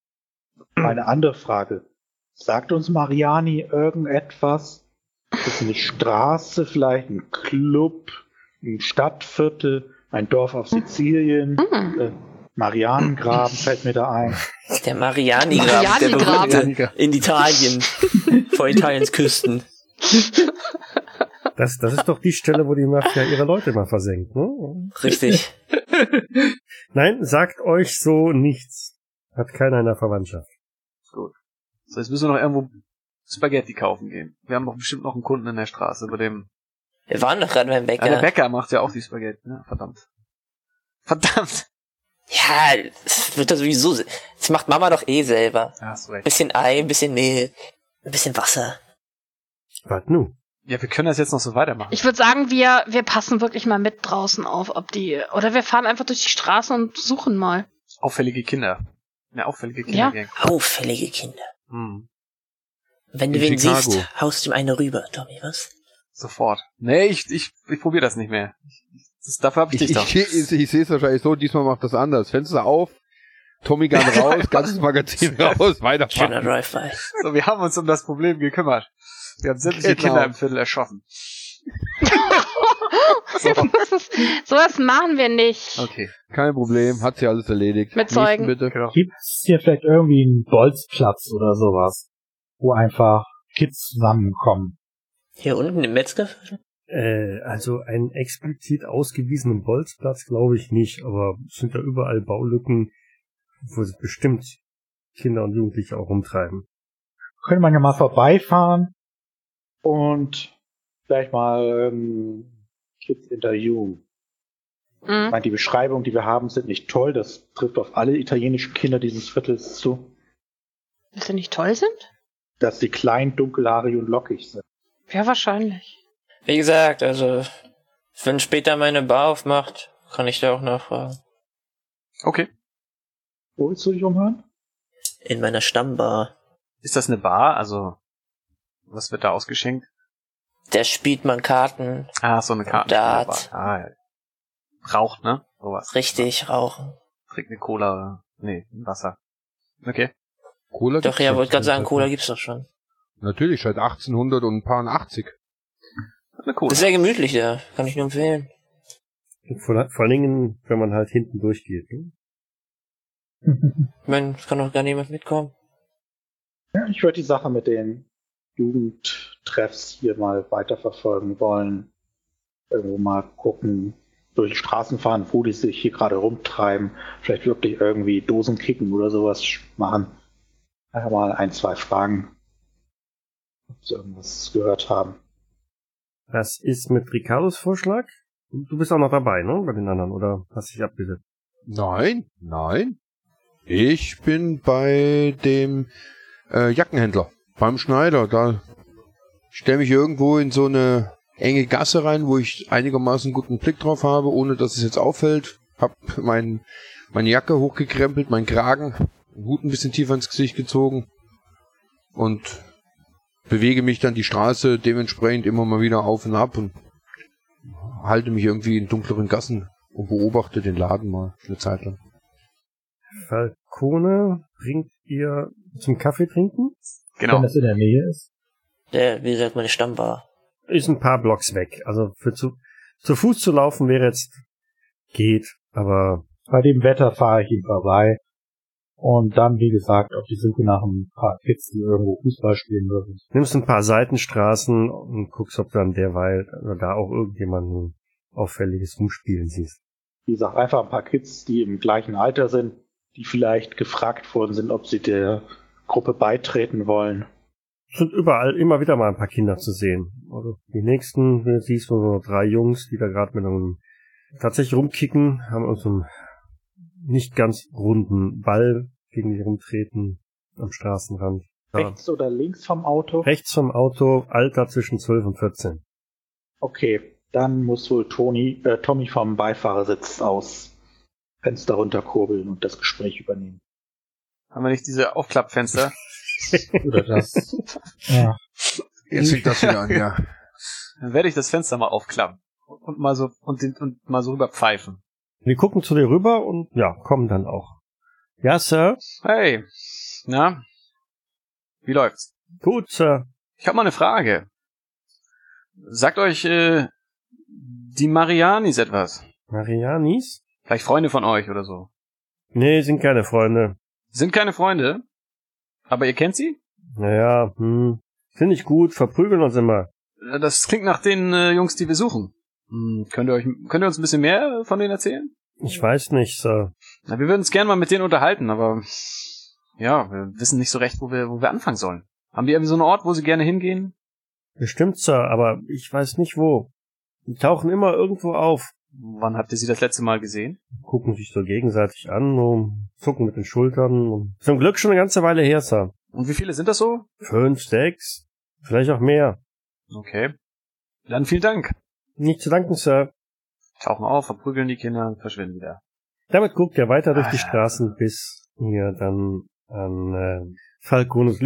Speaker 6: eine andere Frage. Sagt uns Mariani irgendetwas? Ist eine Straße, vielleicht ein Club, ein Stadtviertel, ein Dorf auf Sizilien?
Speaker 2: Hm.
Speaker 6: Äh, Marianengraben fällt mir da ein.
Speaker 5: Der Mariani-Graben, der
Speaker 2: Mariani-Graben.
Speaker 5: berühmte in Italien, vor Italiens Küsten.
Speaker 1: Das, das ist doch die Stelle, wo die Mafia ihre Leute mal versenkt, ne?
Speaker 5: Richtig.
Speaker 1: Nein, sagt euch so nichts. Hat keiner in der Verwandtschaft.
Speaker 3: Gut. So, jetzt müssen wir noch irgendwo Spaghetti kaufen gehen. Wir haben doch bestimmt noch einen Kunden in der Straße, bei dem.
Speaker 5: Wir waren doch gerade beim
Speaker 3: Ja,
Speaker 5: Bäcker.
Speaker 3: der Bäcker macht ja auch die Spaghetti, ne? Verdammt. Verdammt!
Speaker 5: Ja, das wird das sowieso. Das macht Mama doch eh selber.
Speaker 3: Ja, hast recht.
Speaker 5: Bisschen Ei, ein bisschen Mehl, ein bisschen Wasser.
Speaker 1: Was nu?
Speaker 3: Ja, wir können das jetzt noch so weitermachen.
Speaker 2: Ich würde sagen, wir, wir passen wirklich mal mit draußen auf, ob die. Oder wir fahren einfach durch die Straßen und suchen mal.
Speaker 3: Auffällige Kinder. Eine auffällige
Speaker 2: Ja.
Speaker 3: Kindergang.
Speaker 5: Auffällige Kinder.
Speaker 3: Hm.
Speaker 5: Wenn du
Speaker 4: In
Speaker 5: wen
Speaker 4: Chicago.
Speaker 5: siehst, haust ihm eine rüber, Tommy, was?
Speaker 3: Sofort. Nee, ich, ich, ich probiere das nicht mehr. Ich, das, dafür habe ich
Speaker 4: Ich,
Speaker 3: dich
Speaker 4: ich,
Speaker 3: doch.
Speaker 4: ich, ich, sehe es wahrscheinlich so, diesmal macht das anders. Fenster auf, Tommy Gun raus, ganzes Magazin raus,
Speaker 5: Schöner
Speaker 4: weiterfahren.
Speaker 5: Drive-By.
Speaker 3: So, wir haben uns um das Problem gekümmert. Wir haben sämtliche
Speaker 4: Genau.
Speaker 3: Kinder im Viertel erschossen.
Speaker 2: Sowas sowas machen wir nicht.
Speaker 3: Okay.
Speaker 4: Kein Problem, hat sie alles erledigt.
Speaker 2: Mit
Speaker 4: Nächsten
Speaker 2: Zeugen.
Speaker 4: Bitte.
Speaker 3: Genau.
Speaker 6: Gibt's hier vielleicht irgendwie einen Bolzplatz oder sowas, wo einfach Kids zusammenkommen?
Speaker 5: Hier unten im Metzger?
Speaker 1: Äh, also einen explizit ausgewiesenen Bolzplatz glaube ich nicht, aber es sind da überall Baulücken, wo sich bestimmt Kinder und Jugendliche auch rumtreiben.
Speaker 6: Könnte man ja mal vorbeifahren und vielleicht mal ähm, Kids interviewen. Ich
Speaker 2: Mhm.
Speaker 6: meine, die Beschreibungen, die wir haben, sind nicht toll. Das trifft auf alle italienischen Kinder dieses Viertels zu.
Speaker 2: Dass sie nicht toll sind?
Speaker 6: Dass sie klein, dunkelhaarig und lockig sind.
Speaker 2: Ja, wahrscheinlich.
Speaker 5: Wie gesagt, also, wenn später meine Bar aufmacht, kann ich da auch nachfragen.
Speaker 3: Okay.
Speaker 6: Wo willst du dich umhören?
Speaker 5: In meiner Stammbar.
Speaker 3: Ist das eine Bar? Also, was wird da ausgeschenkt?
Speaker 5: Der spielt man Karten,
Speaker 3: Ah, so eine Karte.
Speaker 5: Dart.
Speaker 3: Ah, ja. Raucht, ne? Sowas.
Speaker 5: richtig rauchen.
Speaker 3: Trinkt eine Cola nee, ein Wasser. Okay.
Speaker 4: Cola
Speaker 5: Doch, ja, wollte gerade sagen. Cola gibt's doch schon.
Speaker 4: Natürlich, seit 1800 und ein paar 80.
Speaker 3: Eine Cola.
Speaker 5: Das ist sehr gemütlich, ja. Kann ich nur empfehlen.
Speaker 1: Vor, vor allen Dingen, wenn man halt hinten durchgeht. Ne?
Speaker 5: Ich meine, es kann doch gar niemand mitkommen.
Speaker 6: Ja, ich würde die Sache mit den Jugendtreffs hier mal weiterverfolgen wollen. Irgendwo mal gucken, durch die Straßen fahren, wo die sich hier gerade rumtreiben. Vielleicht wirklich irgendwie Dosen kicken oder sowas machen. Einfach mal ein, zwei Fragen, ob sie irgendwas gehört haben.
Speaker 1: Das ist mit Ricardos Vorschlag. Du bist auch noch dabei, ne? Bei den anderen, oder hast dich abgesetzt?
Speaker 4: Nein, nein. Ich bin bei dem äh, Jackenhändler, beim Schneider. Da stelle mich irgendwo in so eine enge Gasse rein, wo ich einigermaßen guten Blick drauf habe, ohne dass es jetzt auffällt. Hab mein, meine Jacke hochgekrempelt, meinen Kragen, den Hut ein bisschen tiefer ins Gesicht gezogen und bewege mich dann die Straße dementsprechend immer mal wieder auf und ab und halte mich irgendwie in dunkleren Gassen und beobachte den Laden mal eine Zeit lang.
Speaker 1: Falcone bringt ihr zum Kaffee trinken?
Speaker 3: Genau.
Speaker 6: Wenn das in der Nähe ist.
Speaker 5: Der, wie gesagt, meine Stammbar.
Speaker 1: Ist ein paar Blocks weg. Also für zu, zu Fuß zu laufen wäre jetzt geht, aber
Speaker 6: Bei dem Wetter fahre ich ihm vorbei. Und dann, wie gesagt, auf die Suche nach ein paar Kids, die irgendwo Fußball spielen würden.
Speaker 1: nimmst ein paar Seitenstraßen und guckst, ob du dann derweil oder da auch irgendjemanden auffälliges rumspielen siehst.
Speaker 6: Wie gesagt, einfach ein paar Kids, die im gleichen Alter sind, die vielleicht gefragt worden sind, ob sie der Gruppe beitreten wollen.
Speaker 1: Es sind überall immer wieder mal ein paar Kinder zu sehen. Also die nächsten, du siehst du so drei Jungs, die da gerade mit einem tatsächlich rumkicken, haben uns einen nicht ganz runden Ball gegen die rumtreten am Straßenrand. Ja.
Speaker 6: Rechts oder links vom Auto?
Speaker 1: Rechts vom Auto, Alter zwischen 12 und 14.
Speaker 6: Okay, dann muss wohl Toni, äh, Tommy vom Beifahrersitz aus Fenster runterkurbeln und das Gespräch übernehmen.
Speaker 3: Haben wir nicht diese Aufklappfenster?
Speaker 6: Oder das. ja.
Speaker 4: Jetzt fängt das wieder an, ja.
Speaker 3: Dann werde ich das Fenster mal aufklappen. Und mal so, und, den, und mal so rüber pfeifen.
Speaker 1: Wir gucken zu dir rüber und ja, kommen dann auch. Ja, Sir.
Speaker 3: Hey. Na? Wie läuft's?
Speaker 1: Gut, Sir.
Speaker 3: Ich habe mal eine Frage. Sagt euch, äh, die Marianis etwas?
Speaker 1: Marianis?
Speaker 3: Vielleicht Freunde von euch oder so.
Speaker 1: Nee, sind keine Freunde.
Speaker 3: Sind keine Freunde, aber ihr kennt sie?
Speaker 1: Naja, hm. Sind nicht gut, verprügeln uns immer.
Speaker 3: Äh, Das klingt nach den äh, Jungs, die wir suchen. Hm, könnt ihr euch, könnt ihr uns ein bisschen mehr von denen erzählen?
Speaker 1: Ich weiß nicht, Sir.
Speaker 3: Na, wir würden uns gerne mal mit denen unterhalten, aber ja, wir wissen nicht so recht, wo wir, wo wir anfangen sollen. Haben die irgendwie so einen Ort, wo sie gerne hingehen?
Speaker 1: Bestimmt, Sir, aber ich weiß nicht wo. Die tauchen immer irgendwo auf,
Speaker 3: Wann habt ihr sie das letzte Mal gesehen?
Speaker 1: gucken sich so gegenseitig an und zucken mit den Schultern. Und zum Glück schon eine ganze Weile her, Sir.
Speaker 3: Und wie viele sind das so?
Speaker 1: Fünf, sechs, vielleicht auch mehr.
Speaker 3: Okay. Dann vielen Dank.
Speaker 1: Nicht zu danken, Sir.
Speaker 3: Tauchen auf, verprügeln die Kinder und verschwinden wieder.
Speaker 1: Damit guckt er weiter durch die
Speaker 3: Ah.
Speaker 1: Straßen, bis ihr dann an äh, Falcones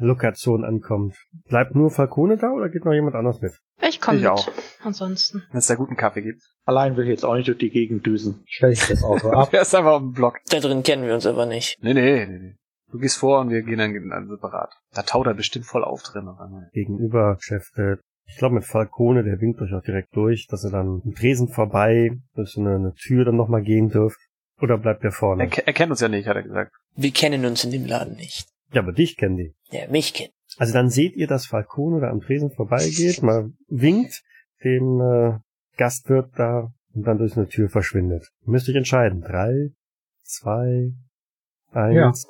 Speaker 1: Lieblingslokation ankommt. Bleibt nur Falcone da oder geht noch jemand anders mit?
Speaker 2: Ich komme
Speaker 3: Ich
Speaker 2: mit.
Speaker 3: auch.
Speaker 2: Ansonsten.
Speaker 3: Wenn es da guten Kaffee gibt.
Speaker 6: Allein will ich jetzt auch nicht durch die Gegend düsen. Stell ich das Auto ab.
Speaker 3: Er ist einfach auf dem Block.
Speaker 5: Da drin kennen wir uns aber nicht.
Speaker 3: Nee, nee, nee, nee. Du gehst vor und wir gehen dann, dann separat. Da taut er bestimmt voll auf drin.
Speaker 1: Gegenüber Chef, äh, ich glaube mit Falcone, der winkt euch auch direkt durch, dass ihr dann im Tresen vorbei durch eine, eine Tür dann nochmal gehen dürft. Oder bleibt der vorne?
Speaker 3: Er, er kennt uns ja nicht, hat er gesagt.
Speaker 5: Wir kennen uns in dem Laden nicht.
Speaker 1: Ja, aber dich kennen die.
Speaker 5: Der mich kennt.
Speaker 1: Also dann seht ihr, dass Falcone da am Tresen vorbeigeht, mal winkt dem äh, Gastwirt da und dann durch eine Tür verschwindet. Ihr müsst euch entscheiden. Drei, zwei, eins.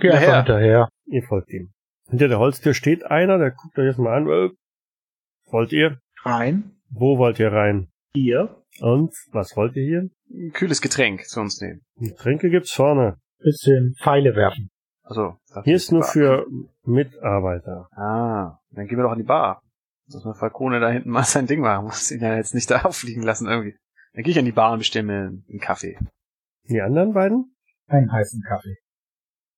Speaker 6: Geh einfach
Speaker 3: Hinterher.
Speaker 1: Ihr folgt ihm. Hinter der Holztür steht einer, der guckt euch erstmal an. Äh, wollt ihr?
Speaker 6: Rein.
Speaker 1: Wo wollt ihr rein?
Speaker 6: Hier.
Speaker 1: Und was wollt ihr hier?
Speaker 3: Ein kühles Getränk zu uns nehmen.
Speaker 1: Tränke gibt's vorne.
Speaker 6: Bisschen Pfeile werfen.
Speaker 3: Also,
Speaker 1: Hier ist nur für Mitarbeiter.
Speaker 3: Ah, dann gehen wir doch an die Bar. Dass mal Falcone da hinten mal sein Ding machen. Muss ihn ja jetzt nicht da auffliegen lassen irgendwie. Dann gehe ich an die Bar und bestelle mir einen Kaffee.
Speaker 1: Die anderen beiden?
Speaker 6: Einen heißen Kaffee.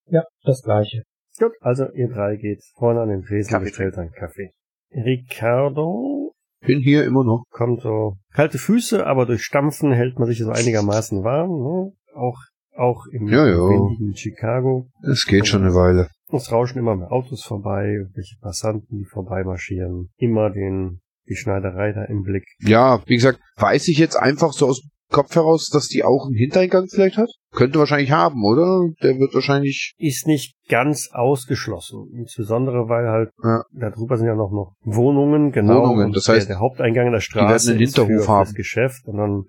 Speaker 6: Ja, das gleiche.
Speaker 1: Gut, also ihr drei geht vorne an den Tresen
Speaker 3: Kaffee
Speaker 1: bestellt einen Kaffee. Ricardo
Speaker 4: Bin hier immer noch.
Speaker 1: kommt so kalte Füße, aber durch Stampfen hält man sich so einigermaßen warm. Ne? Auch auch im windigen Chicago.
Speaker 4: Es geht schon eine Weile.
Speaker 1: Es rauschen immer mehr Autos vorbei, welche Passanten, die vorbeimarschieren. Immer den die Schneiderei da im Blick.
Speaker 4: Ja, wie gesagt, weiß ich jetzt einfach so aus dem Kopf heraus, dass die auch einen Hintereingang vielleicht hat? Könnte wahrscheinlich haben, oder? Der wird wahrscheinlich.
Speaker 1: Ist nicht ganz ausgeschlossen. Insbesondere weil halt
Speaker 4: Ja.
Speaker 1: darüber sind ja noch, noch Wohnungen, genau.
Speaker 4: Wohnungen, das heißt,
Speaker 1: der, der Haupteingang in der
Speaker 4: werden
Speaker 1: Straße
Speaker 4: einen
Speaker 1: ist
Speaker 4: Hinterhof
Speaker 1: für,
Speaker 4: haben.
Speaker 1: fürs Geschäft und dann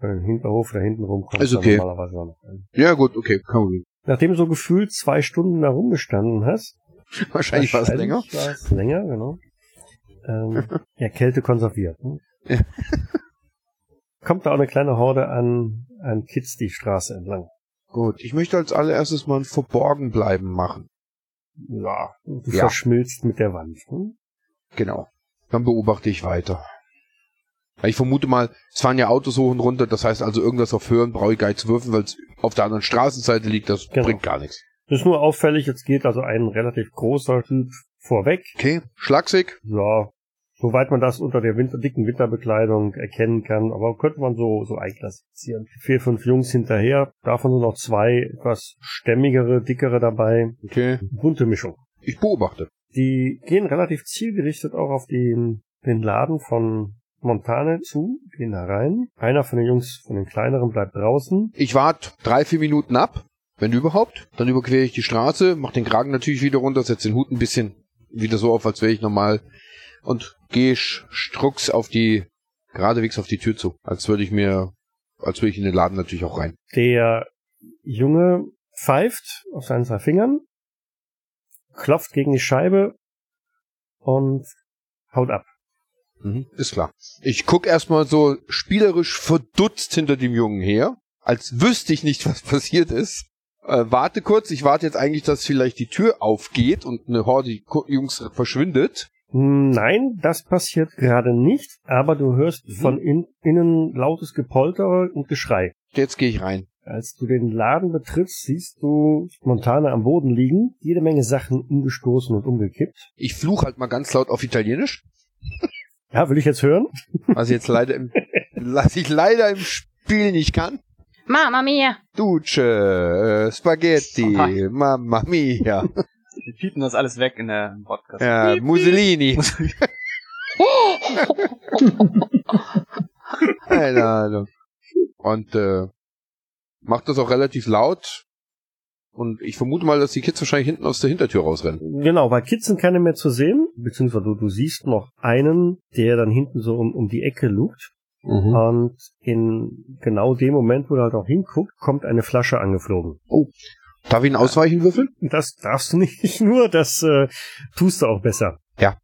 Speaker 1: bei dem Hinterhof da hinten rum kommt
Speaker 4: Ist okay.
Speaker 1: normalerweise auch noch ein.
Speaker 4: Ja, gut, okay, kann man.
Speaker 1: Nachdem du so gefühlt zwei Stunden da rumgestanden hast,
Speaker 4: Wahrscheinlich war es länger.
Speaker 1: war es länger, genau. Ähm, ja, Kälte konserviert. Ne?
Speaker 4: Ja.
Speaker 1: Kommt da auch eine kleine Horde an, an Kids die Straße entlang.
Speaker 4: Gut, ich möchte als allererstes mal ein Verborgenbleiben machen.
Speaker 1: Ja. Du
Speaker 4: Ja.
Speaker 1: verschmilzt mit der Wand. Hm?
Speaker 4: Genau. Dann beobachte ich weiter. Ich vermute mal, es fahren ja Autos hoch und runter, das heißt also irgendwas auf Hören brauche ich gar nicht zu würfen, weil es auf der anderen Straßenseite liegt, das
Speaker 1: Genau.
Speaker 4: bringt gar nichts.
Speaker 1: Das ist nur auffällig, jetzt geht also ein relativ großer Typ vorweg.
Speaker 4: Okay, schlagsig.
Speaker 1: Ja, soweit man das unter der Winter, dicken Winterbekleidung erkennen kann, aber könnte man so, so einklassifizieren. Vier, fünf Jungs hinterher, davon sind noch zwei etwas stämmigere, dickere dabei.
Speaker 4: Okay,
Speaker 1: Bunte Mischung.
Speaker 4: ich beobachte.
Speaker 1: Die gehen relativ zielgerichtet auch auf den, den Laden von Montane zu, gehen da rein. Einer von den Jungs, von den kleineren, bleibt draußen.
Speaker 4: Ich warte drei, vier Minuten ab, wenn überhaupt. Dann überquere ich die Straße, mache den Kragen natürlich wieder runter, setze den Hut ein bisschen wieder so auf, als wäre ich normal und gehe strux auf die, geradewegs auf die Tür zu. Als würde ich mir, als würde ich in den Laden natürlich auch rein.
Speaker 1: Der Junge pfeift auf seinen zwei Fingern, klopft gegen die Scheibe und haut ab.
Speaker 4: Mhm, ist klar. Ich guck erstmal so spielerisch verdutzt hinter dem Jungen her, als wüsste ich nicht, was passiert ist. Äh, warte kurz, ich warte jetzt eigentlich, dass vielleicht die Tür aufgeht und eine Horde Jungs verschwindet.
Speaker 1: Nein, das passiert gerade nicht, aber du hörst
Speaker 4: Mhm.
Speaker 1: von in, innen lautes Gepolter und Geschrei.
Speaker 4: Jetzt gehe ich rein.
Speaker 1: Als du den Laden betrittst, siehst du Montane am Boden liegen, jede Menge Sachen umgestoßen und umgekippt.
Speaker 4: Ich fluch halt mal ganz laut auf Italienisch,
Speaker 1: Ja, will ich jetzt hören?
Speaker 4: was ich jetzt leider im, was ich leider im Spiel nicht kann.
Speaker 2: Mama mia.
Speaker 4: Duce, äh, Spaghetti,
Speaker 3: Oh
Speaker 4: Mamma mia,
Speaker 3: Wir piepen das alles weg in der im Podcast.
Speaker 4: ja, Mussolini. Keine Ahnung. Und äh, macht das auch relativ laut. Und ich vermute mal, dass die Kids wahrscheinlich hinten aus der Hintertür rausrennen.
Speaker 1: Genau, bei Kids sind keine mehr zu sehen, beziehungsweise du, du siehst noch einen, der dann hinten so um, um die Ecke lugt.
Speaker 4: Mhm.
Speaker 1: Und in genau dem Moment, wo du halt auch hinguckt, kommt eine Flasche angeflogen.
Speaker 4: Darf ich ihn ausweichen würfeln?
Speaker 1: Das darfst du nicht nur, das äh, tust du auch besser.
Speaker 4: Ja.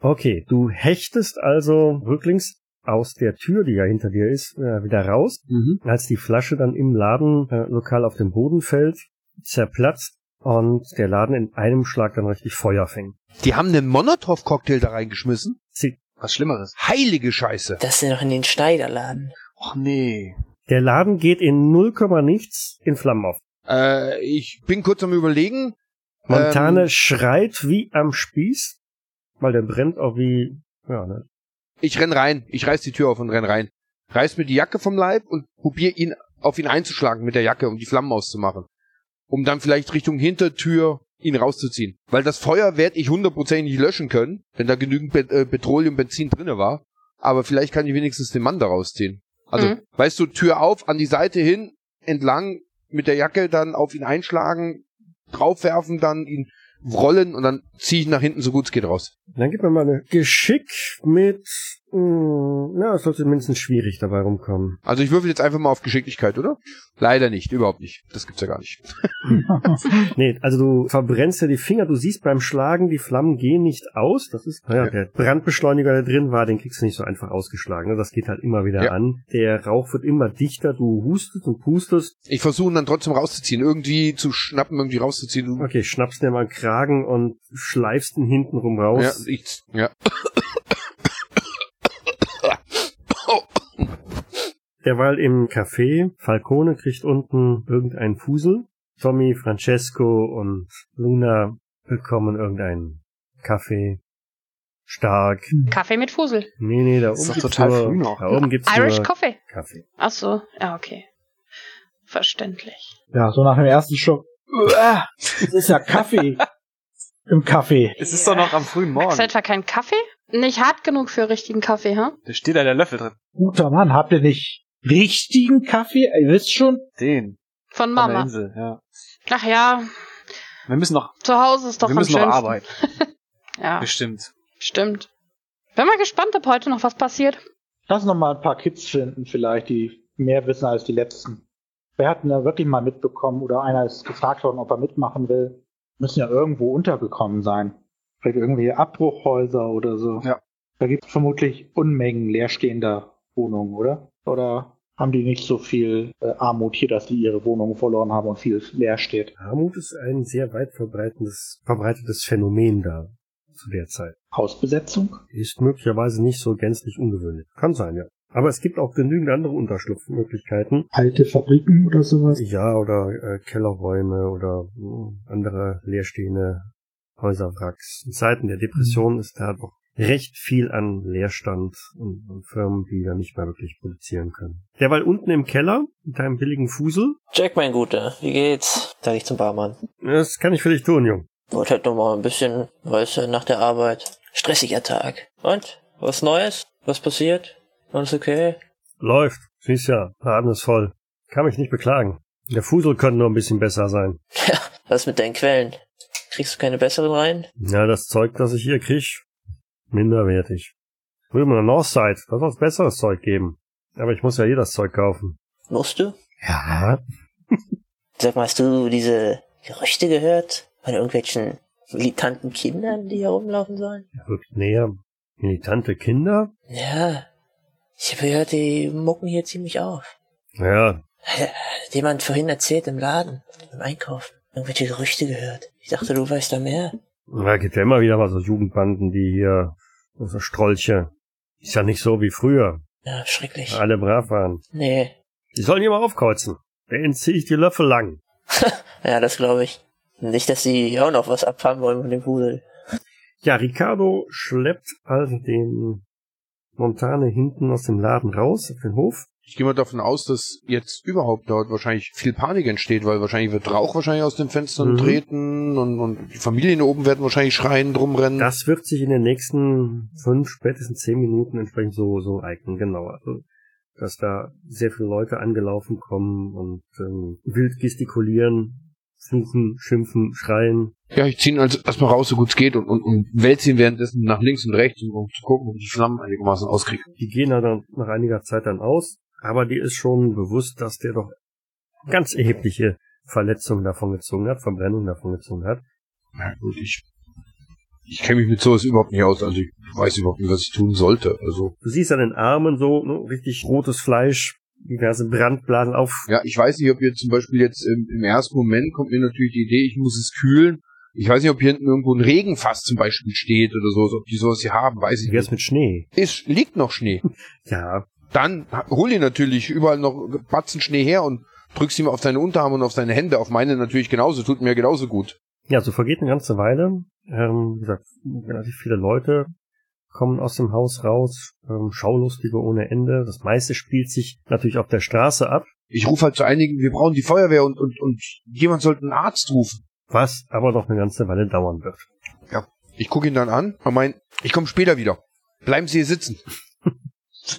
Speaker 1: Okay, du hechtest also rücklings aus der Tür, die ja hinter dir ist, äh, wieder raus.
Speaker 4: Mhm.
Speaker 1: Als die Flasche dann im Laden äh, lokal auf den Boden fällt, zerplatzt und der Laden in einem Schlag dann richtig Feuer fängt.
Speaker 4: Die haben einen Monotow-Cocktail da reingeschmissen.
Speaker 1: Sie,
Speaker 3: Was Schlimmeres.
Speaker 4: Heilige Scheiße.
Speaker 5: Das ist ja noch in den Schneiderladen.
Speaker 3: Och nee.
Speaker 1: der Laden geht in 0, nichts in Flammen auf.
Speaker 4: Äh, ich bin kurz am überlegen.
Speaker 1: Montane
Speaker 4: Ähm,
Speaker 1: schreit wie am Spieß, weil der brennt auch wie, ja, ne?
Speaker 4: ich renn rein. Ich reiß die Tür auf und renn rein. Reiß mir die Jacke vom Leib und probier ihn auf ihn einzuschlagen mit der Jacke, um die Flammen auszumachen. Um dann vielleicht Richtung Hintertür ihn rauszuziehen. Weil das Feuer werde ich hundertprozentig nicht löschen können, wenn da genügend Be äh, Petroleum, Benzin drinne war. Aber vielleicht kann ich wenigstens den Mann da rausziehen. Also,
Speaker 2: Mhm.
Speaker 4: weißt du, Tür auf, an die Seite hin, entlang, mit der Jacke dann auf ihn einschlagen, draufwerfen, dann ihn rollen und dann ziehe ich nach hinten so gut es geht raus.
Speaker 1: Dann gib mir mal eine Geschick mit Hm, ja, es sollte mindestens schwierig dabei rumkommen.
Speaker 4: Also ich würfel jetzt einfach mal auf Geschicklichkeit, oder? Leider nicht, überhaupt nicht. Das gibt's ja gar nicht.
Speaker 1: Nee, also du verbrennst ja die Finger, du siehst beim Schlagen, die Flammen gehen nicht aus. Das ist, naja,
Speaker 4: Ja.
Speaker 1: der Brandbeschleuniger, der drin war, den kriegst du nicht so einfach ausgeschlagen. ne? Das geht halt immer wieder
Speaker 4: Ja.
Speaker 1: an. Der Rauch wird immer dichter, du hustest und pustest.
Speaker 4: Ich versuche ihn dann trotzdem rauszuziehen, irgendwie zu schnappen, irgendwie rauszuziehen.
Speaker 1: Okay, schnappst dir mal einen Kragen und schleifst ihn hinten rum raus.
Speaker 4: Ja, ich, ja.
Speaker 1: Derweil im Café, Falcone kriegt unten irgendeinen Fusel. Tommy, Francesco und Luna bekommen irgendeinen Kaffee. Stark.
Speaker 2: Kaffee mit Fusel.
Speaker 1: Nee, nee, da oben gibt's
Speaker 3: total
Speaker 1: nur,
Speaker 3: früh noch.
Speaker 1: Da oben gibt's
Speaker 2: Irish
Speaker 1: nur
Speaker 2: Coffee.
Speaker 1: Kaffee.
Speaker 2: Ach so, ja, okay. Verständlich.
Speaker 6: Ja, so nach dem ersten Schluck. Uah, Das ist ja Kaffee. Im Kaffee.
Speaker 3: Es ist doch noch am frühen Morgen.
Speaker 2: Ist etwa kein Kaffee? Nicht hart genug für richtigen Kaffee, ha?
Speaker 3: Da steht da der Löffel drin.
Speaker 6: Guter Mann, habt ihr nicht richtigen Kaffee? Ihr wisst schon.
Speaker 3: Den.
Speaker 2: Von
Speaker 3: Von der
Speaker 2: Mama.
Speaker 3: Insel, ja.
Speaker 2: Ach ja,
Speaker 3: Wir müssen noch,
Speaker 2: zu Hause ist doch
Speaker 3: wir
Speaker 2: am
Speaker 3: müssen noch
Speaker 2: schönsten.
Speaker 3: arbeiten.
Speaker 2: Ja,
Speaker 3: Bestimmt.
Speaker 2: stimmt. Bin mal gespannt, ob heute noch was passiert.
Speaker 6: Lass noch mal ein paar Kids finden, vielleicht, die mehr wissen als die letzten. Wer hat denn da wirklich mal mitbekommen oder einer ist gefragt worden, ob er mitmachen will? Müssen ja irgendwo untergekommen sein. Vielleicht irgendwie Abbruchhäuser oder so.
Speaker 3: Ja.
Speaker 6: Da gibt es vermutlich Unmengen leerstehender Wohnungen, oder? Oder haben die nicht so viel äh, Armut hier, dass die ihre Wohnungen verloren haben und viel leer steht?
Speaker 1: Armut ist ein sehr weit verbreitetes, Phänomen da zu der Zeit.
Speaker 6: Hausbesetzung?
Speaker 1: Ist möglicherweise nicht so gänzlich ungewöhnlich. Kann sein, ja. Aber es gibt auch genügend andere Unterschlupfmöglichkeiten.
Speaker 6: Alte Fabriken oder sowas?
Speaker 1: Ja, oder äh, Kellerräume oder mh, andere leerstehende Häuserwracks. In Zeiten der Depression ist da doch recht viel an Leerstand und, und Firmen, die da nicht mehr wirklich produzieren können. Derweil unten im Keller, mit deinem billigen Fusel,
Speaker 5: Jack, mein Guter, wie geht's? Sag ich zum Barmann.
Speaker 1: das kann ich für dich tun, Jung.
Speaker 5: Wollte halt noch mal ein bisschen, weißt du, nach der Arbeit. Stressiger Tag. Und? Was Neues? Was passiert? Alles okay?
Speaker 1: Läuft. Siehst ja, Laden ist voll. Kann mich nicht beklagen. Der Fusel könnte nur ein bisschen besser sein.
Speaker 5: Ja, was mit deinen Quellen? Kriegst du keine besseren rein?
Speaker 1: Ja, das Zeug, das ich hier krieg, minderwertig. In der Northside, da soll es besseres Zeug geben. Aber ich muss ja eh das Zeug kaufen.
Speaker 5: Musst du?
Speaker 1: Ja.
Speaker 5: Sag mal, hast du diese Gerüchte gehört? Von irgendwelchen militanten Kindern, die hier rumlaufen sollen?
Speaker 1: Rückt näher. Militante Kinder?
Speaker 5: Ja. Ich habe gehört, die mucken hier ziemlich auf.
Speaker 1: Ja,
Speaker 5: Hat jemand vorhin erzählt im Laden, beim Einkaufen. Irgendwelche Gerüchte gehört. Ich dachte, du weißt da mehr.
Speaker 1: Da gibt ja immer wieder mal so Jugendbanden, die hier, so Strolche. Ist ja nicht so wie früher.
Speaker 5: Ja, schrecklich.
Speaker 1: Alle brav waren.
Speaker 5: Nee.
Speaker 1: Die sollen hier mal aufkreuzen. Denen zieh ich die Löffel lang.
Speaker 5: Ja, das glaube ich. Nicht, dass die auch noch was abfahren wollen von dem Pudel.
Speaker 1: Ja, Ricardo schleppt also den Montane hinten aus dem Laden raus auf den Hof.
Speaker 4: Ich gehe mal davon aus, dass jetzt überhaupt dort wahrscheinlich viel Panik entsteht, weil wahrscheinlich wird Rauch wahrscheinlich aus den Fenstern
Speaker 1: Mhm.
Speaker 4: treten und, und die Familien oben werden wahrscheinlich schreien, drum rennen.
Speaker 1: Das wird sich in den nächsten fünf, spätestens zehn Minuten entsprechend so, so eignen, genau. Also, dass da sehr viele Leute angelaufen kommen und ähm, wild gestikulieren, fluchen, schimpfen, schreien.
Speaker 4: Ja, ich ziehe ihn also erstmal raus, so gut es geht und, und, und wälze ihn währenddessen nach links und rechts, um, um zu gucken, ob ich die Flammen einigermaßen auskriege.
Speaker 1: Die gehen dann nach einiger Zeit dann aus, aber die ist schon bewusst, dass der doch ganz erhebliche Verletzungen davon gezogen hat, Verbrennungen davon gezogen hat.
Speaker 4: Ja, gut, ich, ich kenne mich mit sowas überhaupt nicht aus, also ich weiß überhaupt nicht, was ich tun sollte. Also,
Speaker 1: Du siehst an den Armen so ne, richtig rotes Fleisch, diverse Brandblasen auf.
Speaker 4: ja, ich weiß nicht, ob jetzt zum Beispiel jetzt im, im ersten Moment kommt mir natürlich die Idee, ich muss es kühlen. Ich weiß nicht, ob hier hinten irgendwo ein Regenfass zum Beispiel steht oder so, ob die sowas hier haben, weiß ich
Speaker 1: Wie
Speaker 4: nicht.
Speaker 1: mit Schnee?
Speaker 4: Es liegt noch Schnee.
Speaker 1: Ja,
Speaker 4: Dann hol dir natürlich überall noch Batzen Schnee her und drückst ihm auf deine Unterarme und auf deine Hände, auf meine natürlich genauso, tut mir genauso gut.
Speaker 1: Ja, so vergeht eine ganze Weile. Ähm, wie gesagt, relativ viele Leute kommen aus dem Haus raus, ähm, Schaulustige ohne Ende. Das meiste spielt sich natürlich auf der Straße ab,
Speaker 4: Ich rufe halt zu einigen, wir brauchen die Feuerwehr und, und, und jemand sollte einen Arzt rufen.
Speaker 1: was aber noch eine ganze Weile dauern wird.
Speaker 4: Ich gucke ihn dann an und mein, ich komme später wieder. Bleiben Sie hier sitzen.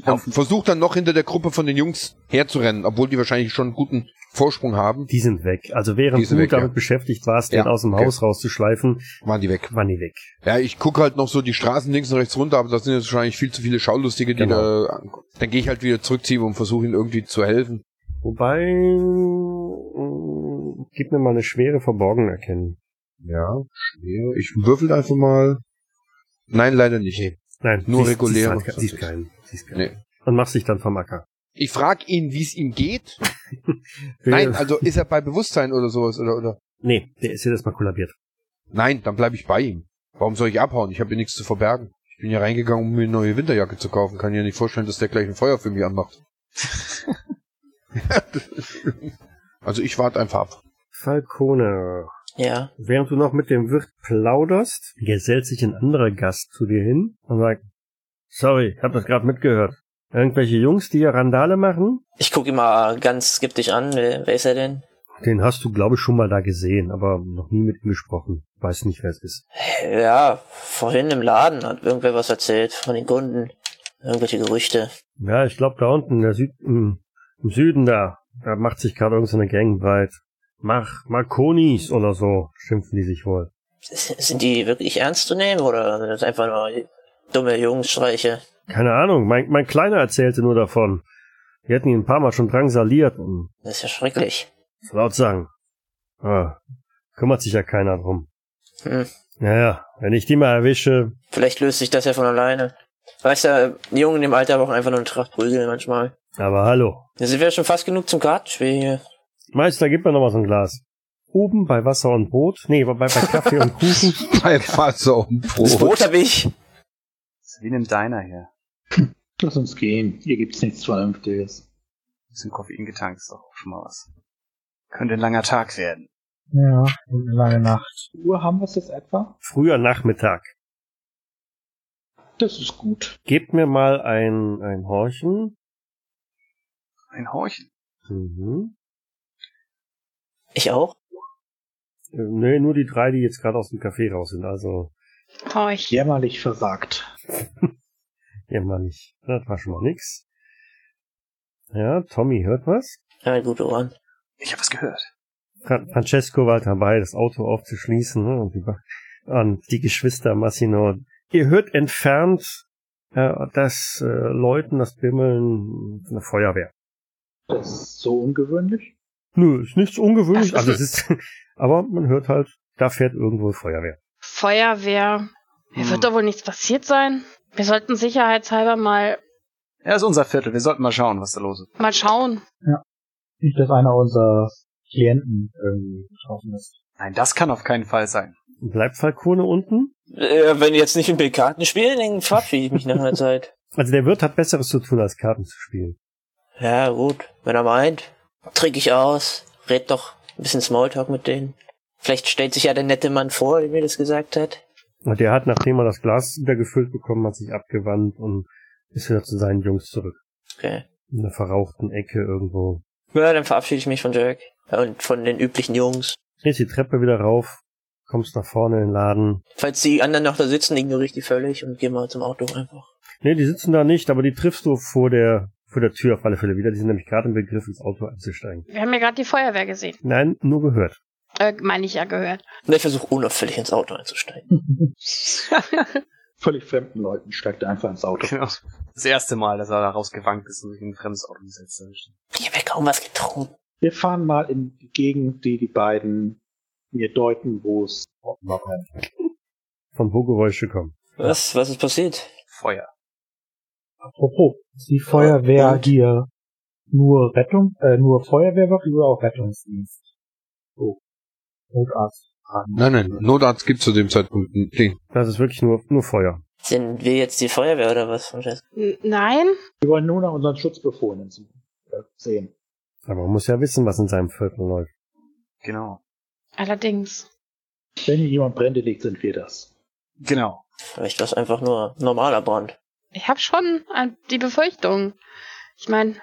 Speaker 4: Und versucht dann noch hinter der Gruppe von den Jungs herzurennen, obwohl die wahrscheinlich schon einen guten Vorsprung haben.
Speaker 1: Die sind weg. Also während du
Speaker 4: weg,
Speaker 1: damit
Speaker 4: ja.
Speaker 1: beschäftigt warst,
Speaker 4: Ja,
Speaker 1: den aus dem
Speaker 4: okay.
Speaker 1: Haus rauszuschleifen,
Speaker 4: Waren die weg.
Speaker 1: waren die weg.
Speaker 4: Ja, ich gucke halt noch so die Straßen links und rechts runter, aber da sind jetzt wahrscheinlich viel zu viele Schaulustige, die
Speaker 1: Genau.
Speaker 4: da. Dann gehe ich halt wieder zurückziehen und versuche ihnen irgendwie zu helfen.
Speaker 1: Wobei, mh, gib mir mal eine schwere Verborgen erkennen.
Speaker 4: Ja, schwer. Ich würfel einfach mal. Nein, leider nicht.
Speaker 1: Nein,
Speaker 4: Nur
Speaker 1: siehst-
Speaker 4: reguläre.
Speaker 1: Siehst, halt, siehst keinen. Siehst keinen.
Speaker 4: Nee.
Speaker 1: Und machst dich dann vom Acker.
Speaker 4: Ich frage ihn, wie es ihm geht. Nein, also ist er bei Bewusstsein oder sowas oder oder?
Speaker 1: Nee, der ist jedes Mal kollabiert.
Speaker 4: Nein, dann bleibe ich bei ihm. Warum soll ich abhauen? Ich habe hier nichts zu verbergen. Ich bin hier reingegangen, um mir eine neue Winterjacke zu kaufen. Kann ja nicht vorstellen, dass der gleich ein Feuer für mich anmacht. also ich warte einfach ab.
Speaker 1: Falcone,
Speaker 5: Ja.
Speaker 1: während du noch mit dem Wirt plauderst, gesellt sich ein anderer Gast zu dir hin und sagt, sorry, ich hab das gerade mitgehört. Irgendwelche Jungs, die hier Randale machen?
Speaker 5: Ich gucke ihn mal ganz skeptisch an. Wer, wer ist er denn?
Speaker 1: Den hast du, glaube ich, schon mal da gesehen, aber noch nie mit ihm gesprochen. Weiß nicht, wer es ist.
Speaker 5: Ja, vorhin im Laden hat irgendwer was erzählt von den Kunden. Irgendwelche Gerüchte.
Speaker 1: Ja, ich glaube, da unten der Süd im, im Süden da, da macht sich gerade irgendeine Gang breit. Mach Marconis oder so, schimpfen die sich wohl.
Speaker 5: Sind die wirklich ernst zu nehmen oder sind das einfach nur dumme Jungsstreiche?
Speaker 1: Keine Ahnung, mein, mein Kleiner erzählte nur davon. Wir hätten ihn ein paar Mal schon drangsaliert und
Speaker 5: Das ist ja schrecklich.
Speaker 1: so laut sagen. Ah, kümmert sich ja keiner drum.
Speaker 5: Hm.
Speaker 1: Naja, wenn ich die mal erwische,
Speaker 5: Vielleicht löst sich das ja von alleine. Weißt du, die Jungen im Alter brauchen einfach nur eine Tracht Prügel manchmal.
Speaker 1: aber hallo.
Speaker 5: Das wäre schon fast genug zum Kartenspiel hier.
Speaker 1: Meister, gib mir noch mal so ein Glas. Oben bei Wasser und Brot, nee, bei, bei Kaffee und Kuchen.
Speaker 4: Bei Wasser und
Speaker 5: Das
Speaker 4: Brot.
Speaker 5: Brot hab ich.
Speaker 3: Das ist wie in einem Diner hier.
Speaker 6: Lass uns gehen. Hier gibt's nichts Vernünftiges.
Speaker 3: Ein bisschen Koffein getankt ist doch auch schon mal was. Könnte ein langer Tag werden.
Speaker 6: Ja, und eine lange Nacht. Uhr haben wir es jetzt etwa?
Speaker 1: Früher Nachmittag.
Speaker 6: Das ist gut.
Speaker 1: Gebt mir mal ein, ein Horchen.
Speaker 3: Ein Horchen.
Speaker 1: Mhm.
Speaker 5: Ich auch?
Speaker 1: Äh, nee, nur die drei, die jetzt gerade aus dem Café raus sind. Also,
Speaker 2: Horch.
Speaker 6: Jämmerlich versagt.
Speaker 1: nicht. Das war schon mal nix. Ja, Tommy hört was.
Speaker 5: Ja, gute Ohren.
Speaker 3: Ich habe was gehört.
Speaker 1: Fra Francesco war dabei, das Auto aufzuschließen. Ne? Und, die, Ba- und die Geschwister Massino. Ihr hört entfernt äh, das äh, Läuten, das Bimmeln von der Feuerwehr.
Speaker 6: Das ist so ungewöhnlich.
Speaker 1: Nö, ist nichts ungewöhnlich.
Speaker 2: Ach,
Speaker 1: Also es ist, aber man hört halt, da fährt irgendwo Feuerwehr.
Speaker 2: Feuerwehr. Hier
Speaker 3: Hm.
Speaker 2: wird doch wohl nichts passiert sein. Wir sollten sicherheitshalber mal,
Speaker 3: Ja, ist unser Viertel. Wir sollten mal schauen, was da los ist.
Speaker 2: mal schauen.
Speaker 6: Nicht, dass einer unserer Klienten irgendwie betroffen ist.
Speaker 3: Nein, das kann auf keinen Fall sein.
Speaker 1: Bleibt Falcone unten?
Speaker 5: Äh, wenn jetzt nicht mit mir Karten spielen, dann verabschiede ich mich nach einer Zeit.
Speaker 1: Also der Wirt hat Besseres zu tun, als Karten zu spielen.
Speaker 5: Ja, gut. Wenn er meint, trinke ich aus, red doch ein bisschen Smalltalk mit denen. Vielleicht stellt sich ja der nette Mann vor, der mir das gesagt hat.
Speaker 1: Und der hat, nachdem er das Glas wieder gefüllt bekommen hat, sich abgewandt und ist wieder zu seinen Jungs zurück.
Speaker 5: Okay.
Speaker 1: In einer verrauchten Ecke irgendwo.
Speaker 5: Ja, dann verabschiede ich mich von Jack. Und von den üblichen Jungs.
Speaker 1: Drehst die Treppe wieder rauf, kommst nach vorne in den Laden.
Speaker 5: Falls die anderen noch da sitzen, ignoriere ich die völlig und gehe mal zum Auto einfach.
Speaker 1: Nee, die sitzen da nicht, aber die triffst du vor der, vor der Tür auf alle Fälle wieder. Die sind nämlich gerade im Begriff, ins Auto einzusteigen.
Speaker 2: Wir haben ja gerade die Feuerwehr gesehen.
Speaker 1: Nein, nur gehört.
Speaker 2: Äh, meine ich ja gehört.
Speaker 5: Und ich versuche unauffällig ins Auto einzusteigen.
Speaker 6: Völlig fremden Leuten steigt er einfach ins Auto.
Speaker 3: Genau. Das erste Mal, dass er da rausgewankt ist und sich in ein fremdes Auto gesetzt hat.
Speaker 5: Ich habe ja kaum was getrunken.
Speaker 6: Wir fahren mal in die Gegend, die die beiden mir deuten, wo es
Speaker 1: Von wo Geräusche kommen.
Speaker 5: Was? Was ist passiert?
Speaker 3: Feuer.
Speaker 6: Apropos, ist die Feuerwehr
Speaker 5: Und?
Speaker 6: hier nur Rettung, äh, nur Feuerwehrwache oder auch Rettungsdienst? So. Notarzt.
Speaker 4: Nein, nein, Notarzt gibt zu dem Zeitpunkt nicht.
Speaker 1: Das ist wirklich nur, nur Feuer.
Speaker 5: Sind wir jetzt die Feuerwehr oder was? Francesco?
Speaker 2: N nein?
Speaker 6: Wir wollen nur nach unseren Schutzbefohlenen äh, sehen.
Speaker 1: Aber man muss ja wissen, was in seinem Viertel läuft.
Speaker 3: Genau.
Speaker 2: Allerdings.
Speaker 6: Wenn hier jemand Brände legt, sind wir das.
Speaker 3: Genau.
Speaker 5: Vielleicht war es einfach nur normaler Brand.
Speaker 2: Ich habe schon äh, die Befürchtung. Ich meine,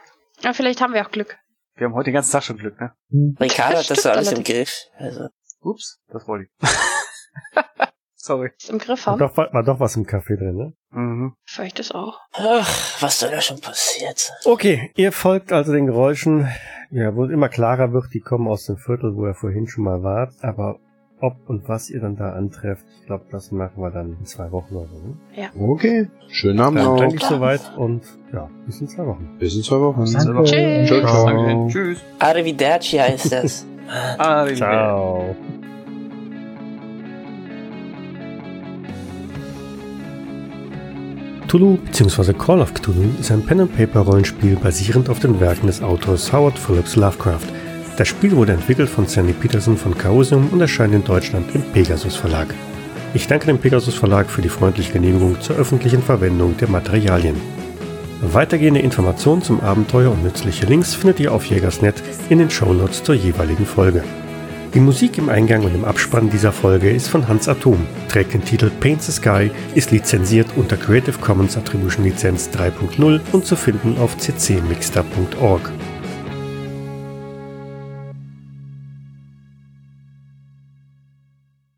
Speaker 2: ja, vielleicht haben wir auch Glück.
Speaker 3: Wir haben heute den ganzen Tag schon Glück, ne?
Speaker 5: Ricardo hat das so alles im. Griff. Also,
Speaker 3: Ups, das wollte ich. Sorry.
Speaker 2: es im Griff
Speaker 1: War
Speaker 2: haben.
Speaker 1: doch, war doch was im Kaffee drin, ne?
Speaker 3: Mhm.
Speaker 2: Vielleicht ist auch.
Speaker 5: Ach, was soll da schon passiert?
Speaker 1: Okay, ihr folgt also den Geräuschen. Ja, wo es immer klarer wird, die kommen aus dem Viertel, wo ihr vorhin schon mal wart. Aber ob und was ihr dann da antrefft, ich glaube, das machen wir dann in zwei Wochen oder so. ne?
Speaker 4: Okay. Schönen Abend
Speaker 1: Dann
Speaker 4: noch.
Speaker 1: danke ich soweit und ja, bis in zwei Wochen.
Speaker 4: Bis in zwei Wochen.
Speaker 6: Danke.
Speaker 2: Tschüss.
Speaker 4: Ciao, ciao.
Speaker 3: Danke. Tschüss.
Speaker 5: Arrivederci heißt das.
Speaker 3: Arrivederci.
Speaker 1: Ciao. Cthulhu bzw. Call of Cthulhu ist ein Pen-and-Paper-Rollenspiel basierend auf den Werken des Autors Howard Phillips Lovecraft. Das Spiel wurde entwickelt von Sandy Peterson von Chaosium und erscheint in Deutschland im Pegasus Verlag. Ich danke dem Pegasus Verlag für die freundliche Genehmigung zur öffentlichen Verwendung der Materialien. Weitergehende Informationen zum Abenteuer und nützliche Links findet ihr auf Jägersnet in den Shownotes zur jeweiligen Folge. Die Musik im Eingang und im Abspann dieser Folge ist von Hans Atom, trägt den Titel Paint the Sky, ist lizenziert unter Creative Commons Attribution Lizenz 3.0 und zu finden auf ccmixter.org.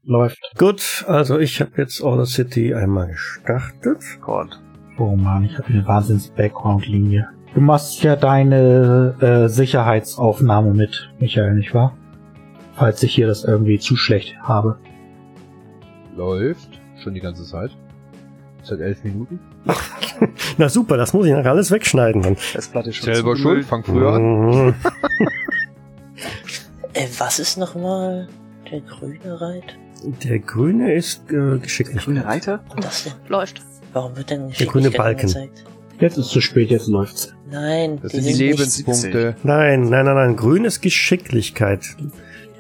Speaker 6: Läuft.
Speaker 1: Gut, also ich habe jetzt Order City einmal gestartet.
Speaker 3: Gott.
Speaker 6: Oh man, ich habe eine Wahnsinns-Background-Linie. Du machst ja deine äh, Sicherheitsaufnahme mit, Michael, nicht wahr? Falls ich hier das irgendwie zu schlecht habe.
Speaker 4: Läuft. Schon die ganze Zeit. Seit elf Minuten.
Speaker 1: Na super, das muss ich nachher alles wegschneiden dann.
Speaker 3: Festplatte ist schon
Speaker 4: Selber schuld. Fang früher an.
Speaker 1: Mhm.
Speaker 5: Äh, was ist nochmal der grüne Reit?
Speaker 1: Der grüne ist äh, geschicklich.
Speaker 3: Grüne Reiter?
Speaker 5: Und das denn?
Speaker 2: Läuft.
Speaker 5: Warum wird denn
Speaker 1: Der grüne
Speaker 5: Geschicklichkeit
Speaker 1: Balken.
Speaker 5: angezeigt?
Speaker 6: Jetzt ist zu spät, jetzt läuft's.
Speaker 5: Nein,
Speaker 4: Das
Speaker 5: die
Speaker 4: sind Lebenspunkte.
Speaker 1: Nein, nein, nein, nein. Grün ist Geschicklichkeit.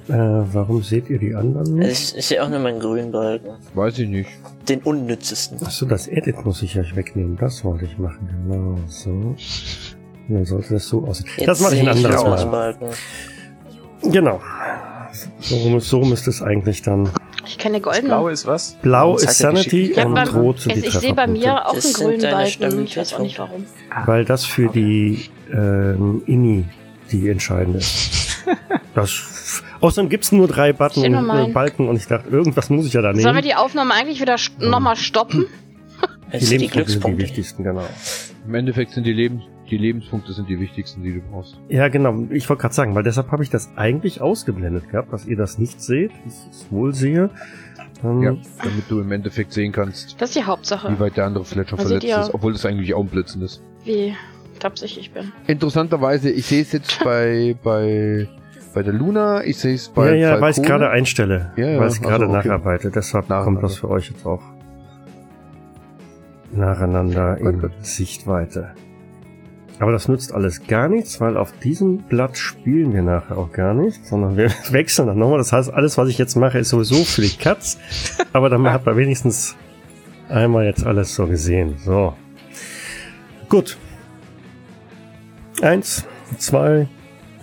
Speaker 1: Äh, warum seht ihr die anderen nicht?
Speaker 5: Es ist ja auch nur mein grünen Balken.
Speaker 4: Weiß ich nicht.
Speaker 5: Den unnützesten.
Speaker 1: Achso, das Edit muss ich euch wegnehmen. Das wollte ich machen. Genau, so. Dann sollte das so aussehen.
Speaker 5: Jetzt
Speaker 1: das mache ich ein
Speaker 5: sehe
Speaker 1: anderes
Speaker 5: den
Speaker 1: Mal.
Speaker 5: Balken.
Speaker 1: Genau. So, so müsste es eigentlich dann.
Speaker 2: Ich kenne
Speaker 3: Das
Speaker 2: goldene.
Speaker 3: Blaue ist was?
Speaker 1: Blau ist Sanity und
Speaker 2: beim-
Speaker 1: rot sind
Speaker 2: es,
Speaker 1: die
Speaker 2: ich sehe bei mir auch einen grünen Balken. Ich weiß auch nicht warum.
Speaker 1: Weil das für die ähm, Inni die entscheidende ist. Das, außerdem gibt's nur drei Button und, äh. Balken und ich dachte, irgendwas muss ich ja da
Speaker 2: Sollen wir
Speaker 1: nehmen.
Speaker 2: die Aufnahme eigentlich wieder st nochmal stoppen?
Speaker 5: Es
Speaker 1: Die
Speaker 5: sind die
Speaker 1: Lebenspunkte sind die wichtigsten, genau.
Speaker 4: Im Endeffekt sind die, Lebens die Lebenspunkte sind die wichtigsten, die du brauchst.
Speaker 1: Ja, genau. Ich wollte gerade sagen, weil deshalb habe ich das eigentlich ausgeblendet gehabt, dass ihr das nicht seht. Ich es wohl sehe. Ähm,
Speaker 4: Ja, damit du im Endeffekt sehen kannst,
Speaker 2: Das ist die Hauptsache.
Speaker 4: wie weit der andere schon
Speaker 2: Da
Speaker 4: verletzt ist, obwohl das eigentlich auch ein Blitzen ist.
Speaker 2: Wie tapsig ich bin.
Speaker 4: Interessanterweise, ich sehe es jetzt bei, bei, bei der Luna, ich sehe es bei
Speaker 1: ja, ja, weil ich
Speaker 4: Falcone.
Speaker 1: gerade einstelle.
Speaker 4: Ja, ja,
Speaker 1: weil ich gerade
Speaker 4: also, okay.
Speaker 1: nacharbeite. Deshalb
Speaker 4: Nacheinander.
Speaker 1: kommt das für euch jetzt auch nacheinander in
Speaker 4: gut.
Speaker 1: Sichtweite. Aber das nützt alles gar nichts, weil auf diesem Blatt spielen wir nachher auch gar nicht, sondern wir wechseln dann nochmal. Das heißt, alles, was ich jetzt mache, ist sowieso für die Katz. Aber dann hat man wenigstens einmal jetzt alles so gesehen. So. Gut. Eins, zwei,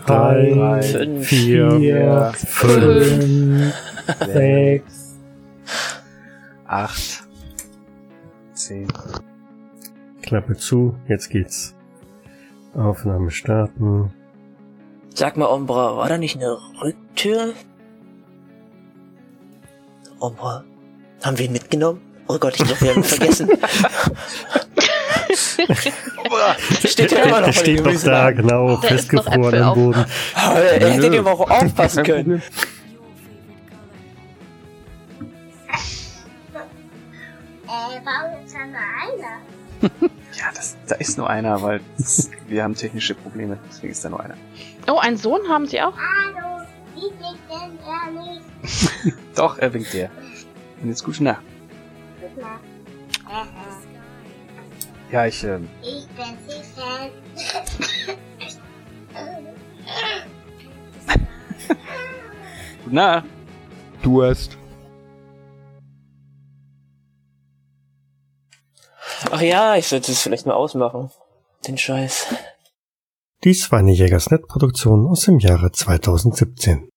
Speaker 1: drei,
Speaker 6: Drei,
Speaker 5: Fünf.
Speaker 1: vier,
Speaker 6: vier,
Speaker 1: fünf.
Speaker 6: fünf, sechs.
Speaker 3: Acht. Zehn.
Speaker 1: Klappe zu, jetzt geht's. Aufnahme starten.
Speaker 5: Sag mal, Ombra, war da nicht eine Rücktür? Ombra, haben wir ihn mitgenommen? Oh Gott, ich glaube, wir haben ihn vergessen. Steht ja immer noch
Speaker 1: der steht noch da,
Speaker 5: an.
Speaker 1: genau,
Speaker 2: noch
Speaker 1: festgefroren am
Speaker 2: auf.
Speaker 1: Boden.
Speaker 5: Er hätte dir auch aufpassen können.
Speaker 7: Äh, warum ist da nur einer?
Speaker 3: Ja, das, da ist nur einer, weil das, wir haben technische Probleme, deswegen ist da nur einer.
Speaker 2: Oh, einen Sohn haben sie auch?
Speaker 7: Hallo, wie geht denn er nicht?
Speaker 3: Doch, er winkt dir. Und jetzt gute Nacht.
Speaker 7: Gute Nacht. Äh,
Speaker 3: Ja, ich, ähm,
Speaker 7: ich bin sicher.
Speaker 3: gute Nacht.
Speaker 4: Du hast.
Speaker 5: Ach ja, ich sollte es vielleicht mal ausmachen. Den Scheiß.
Speaker 1: Dies war eine Jägersnet-Produktion aus dem Jahre 2017.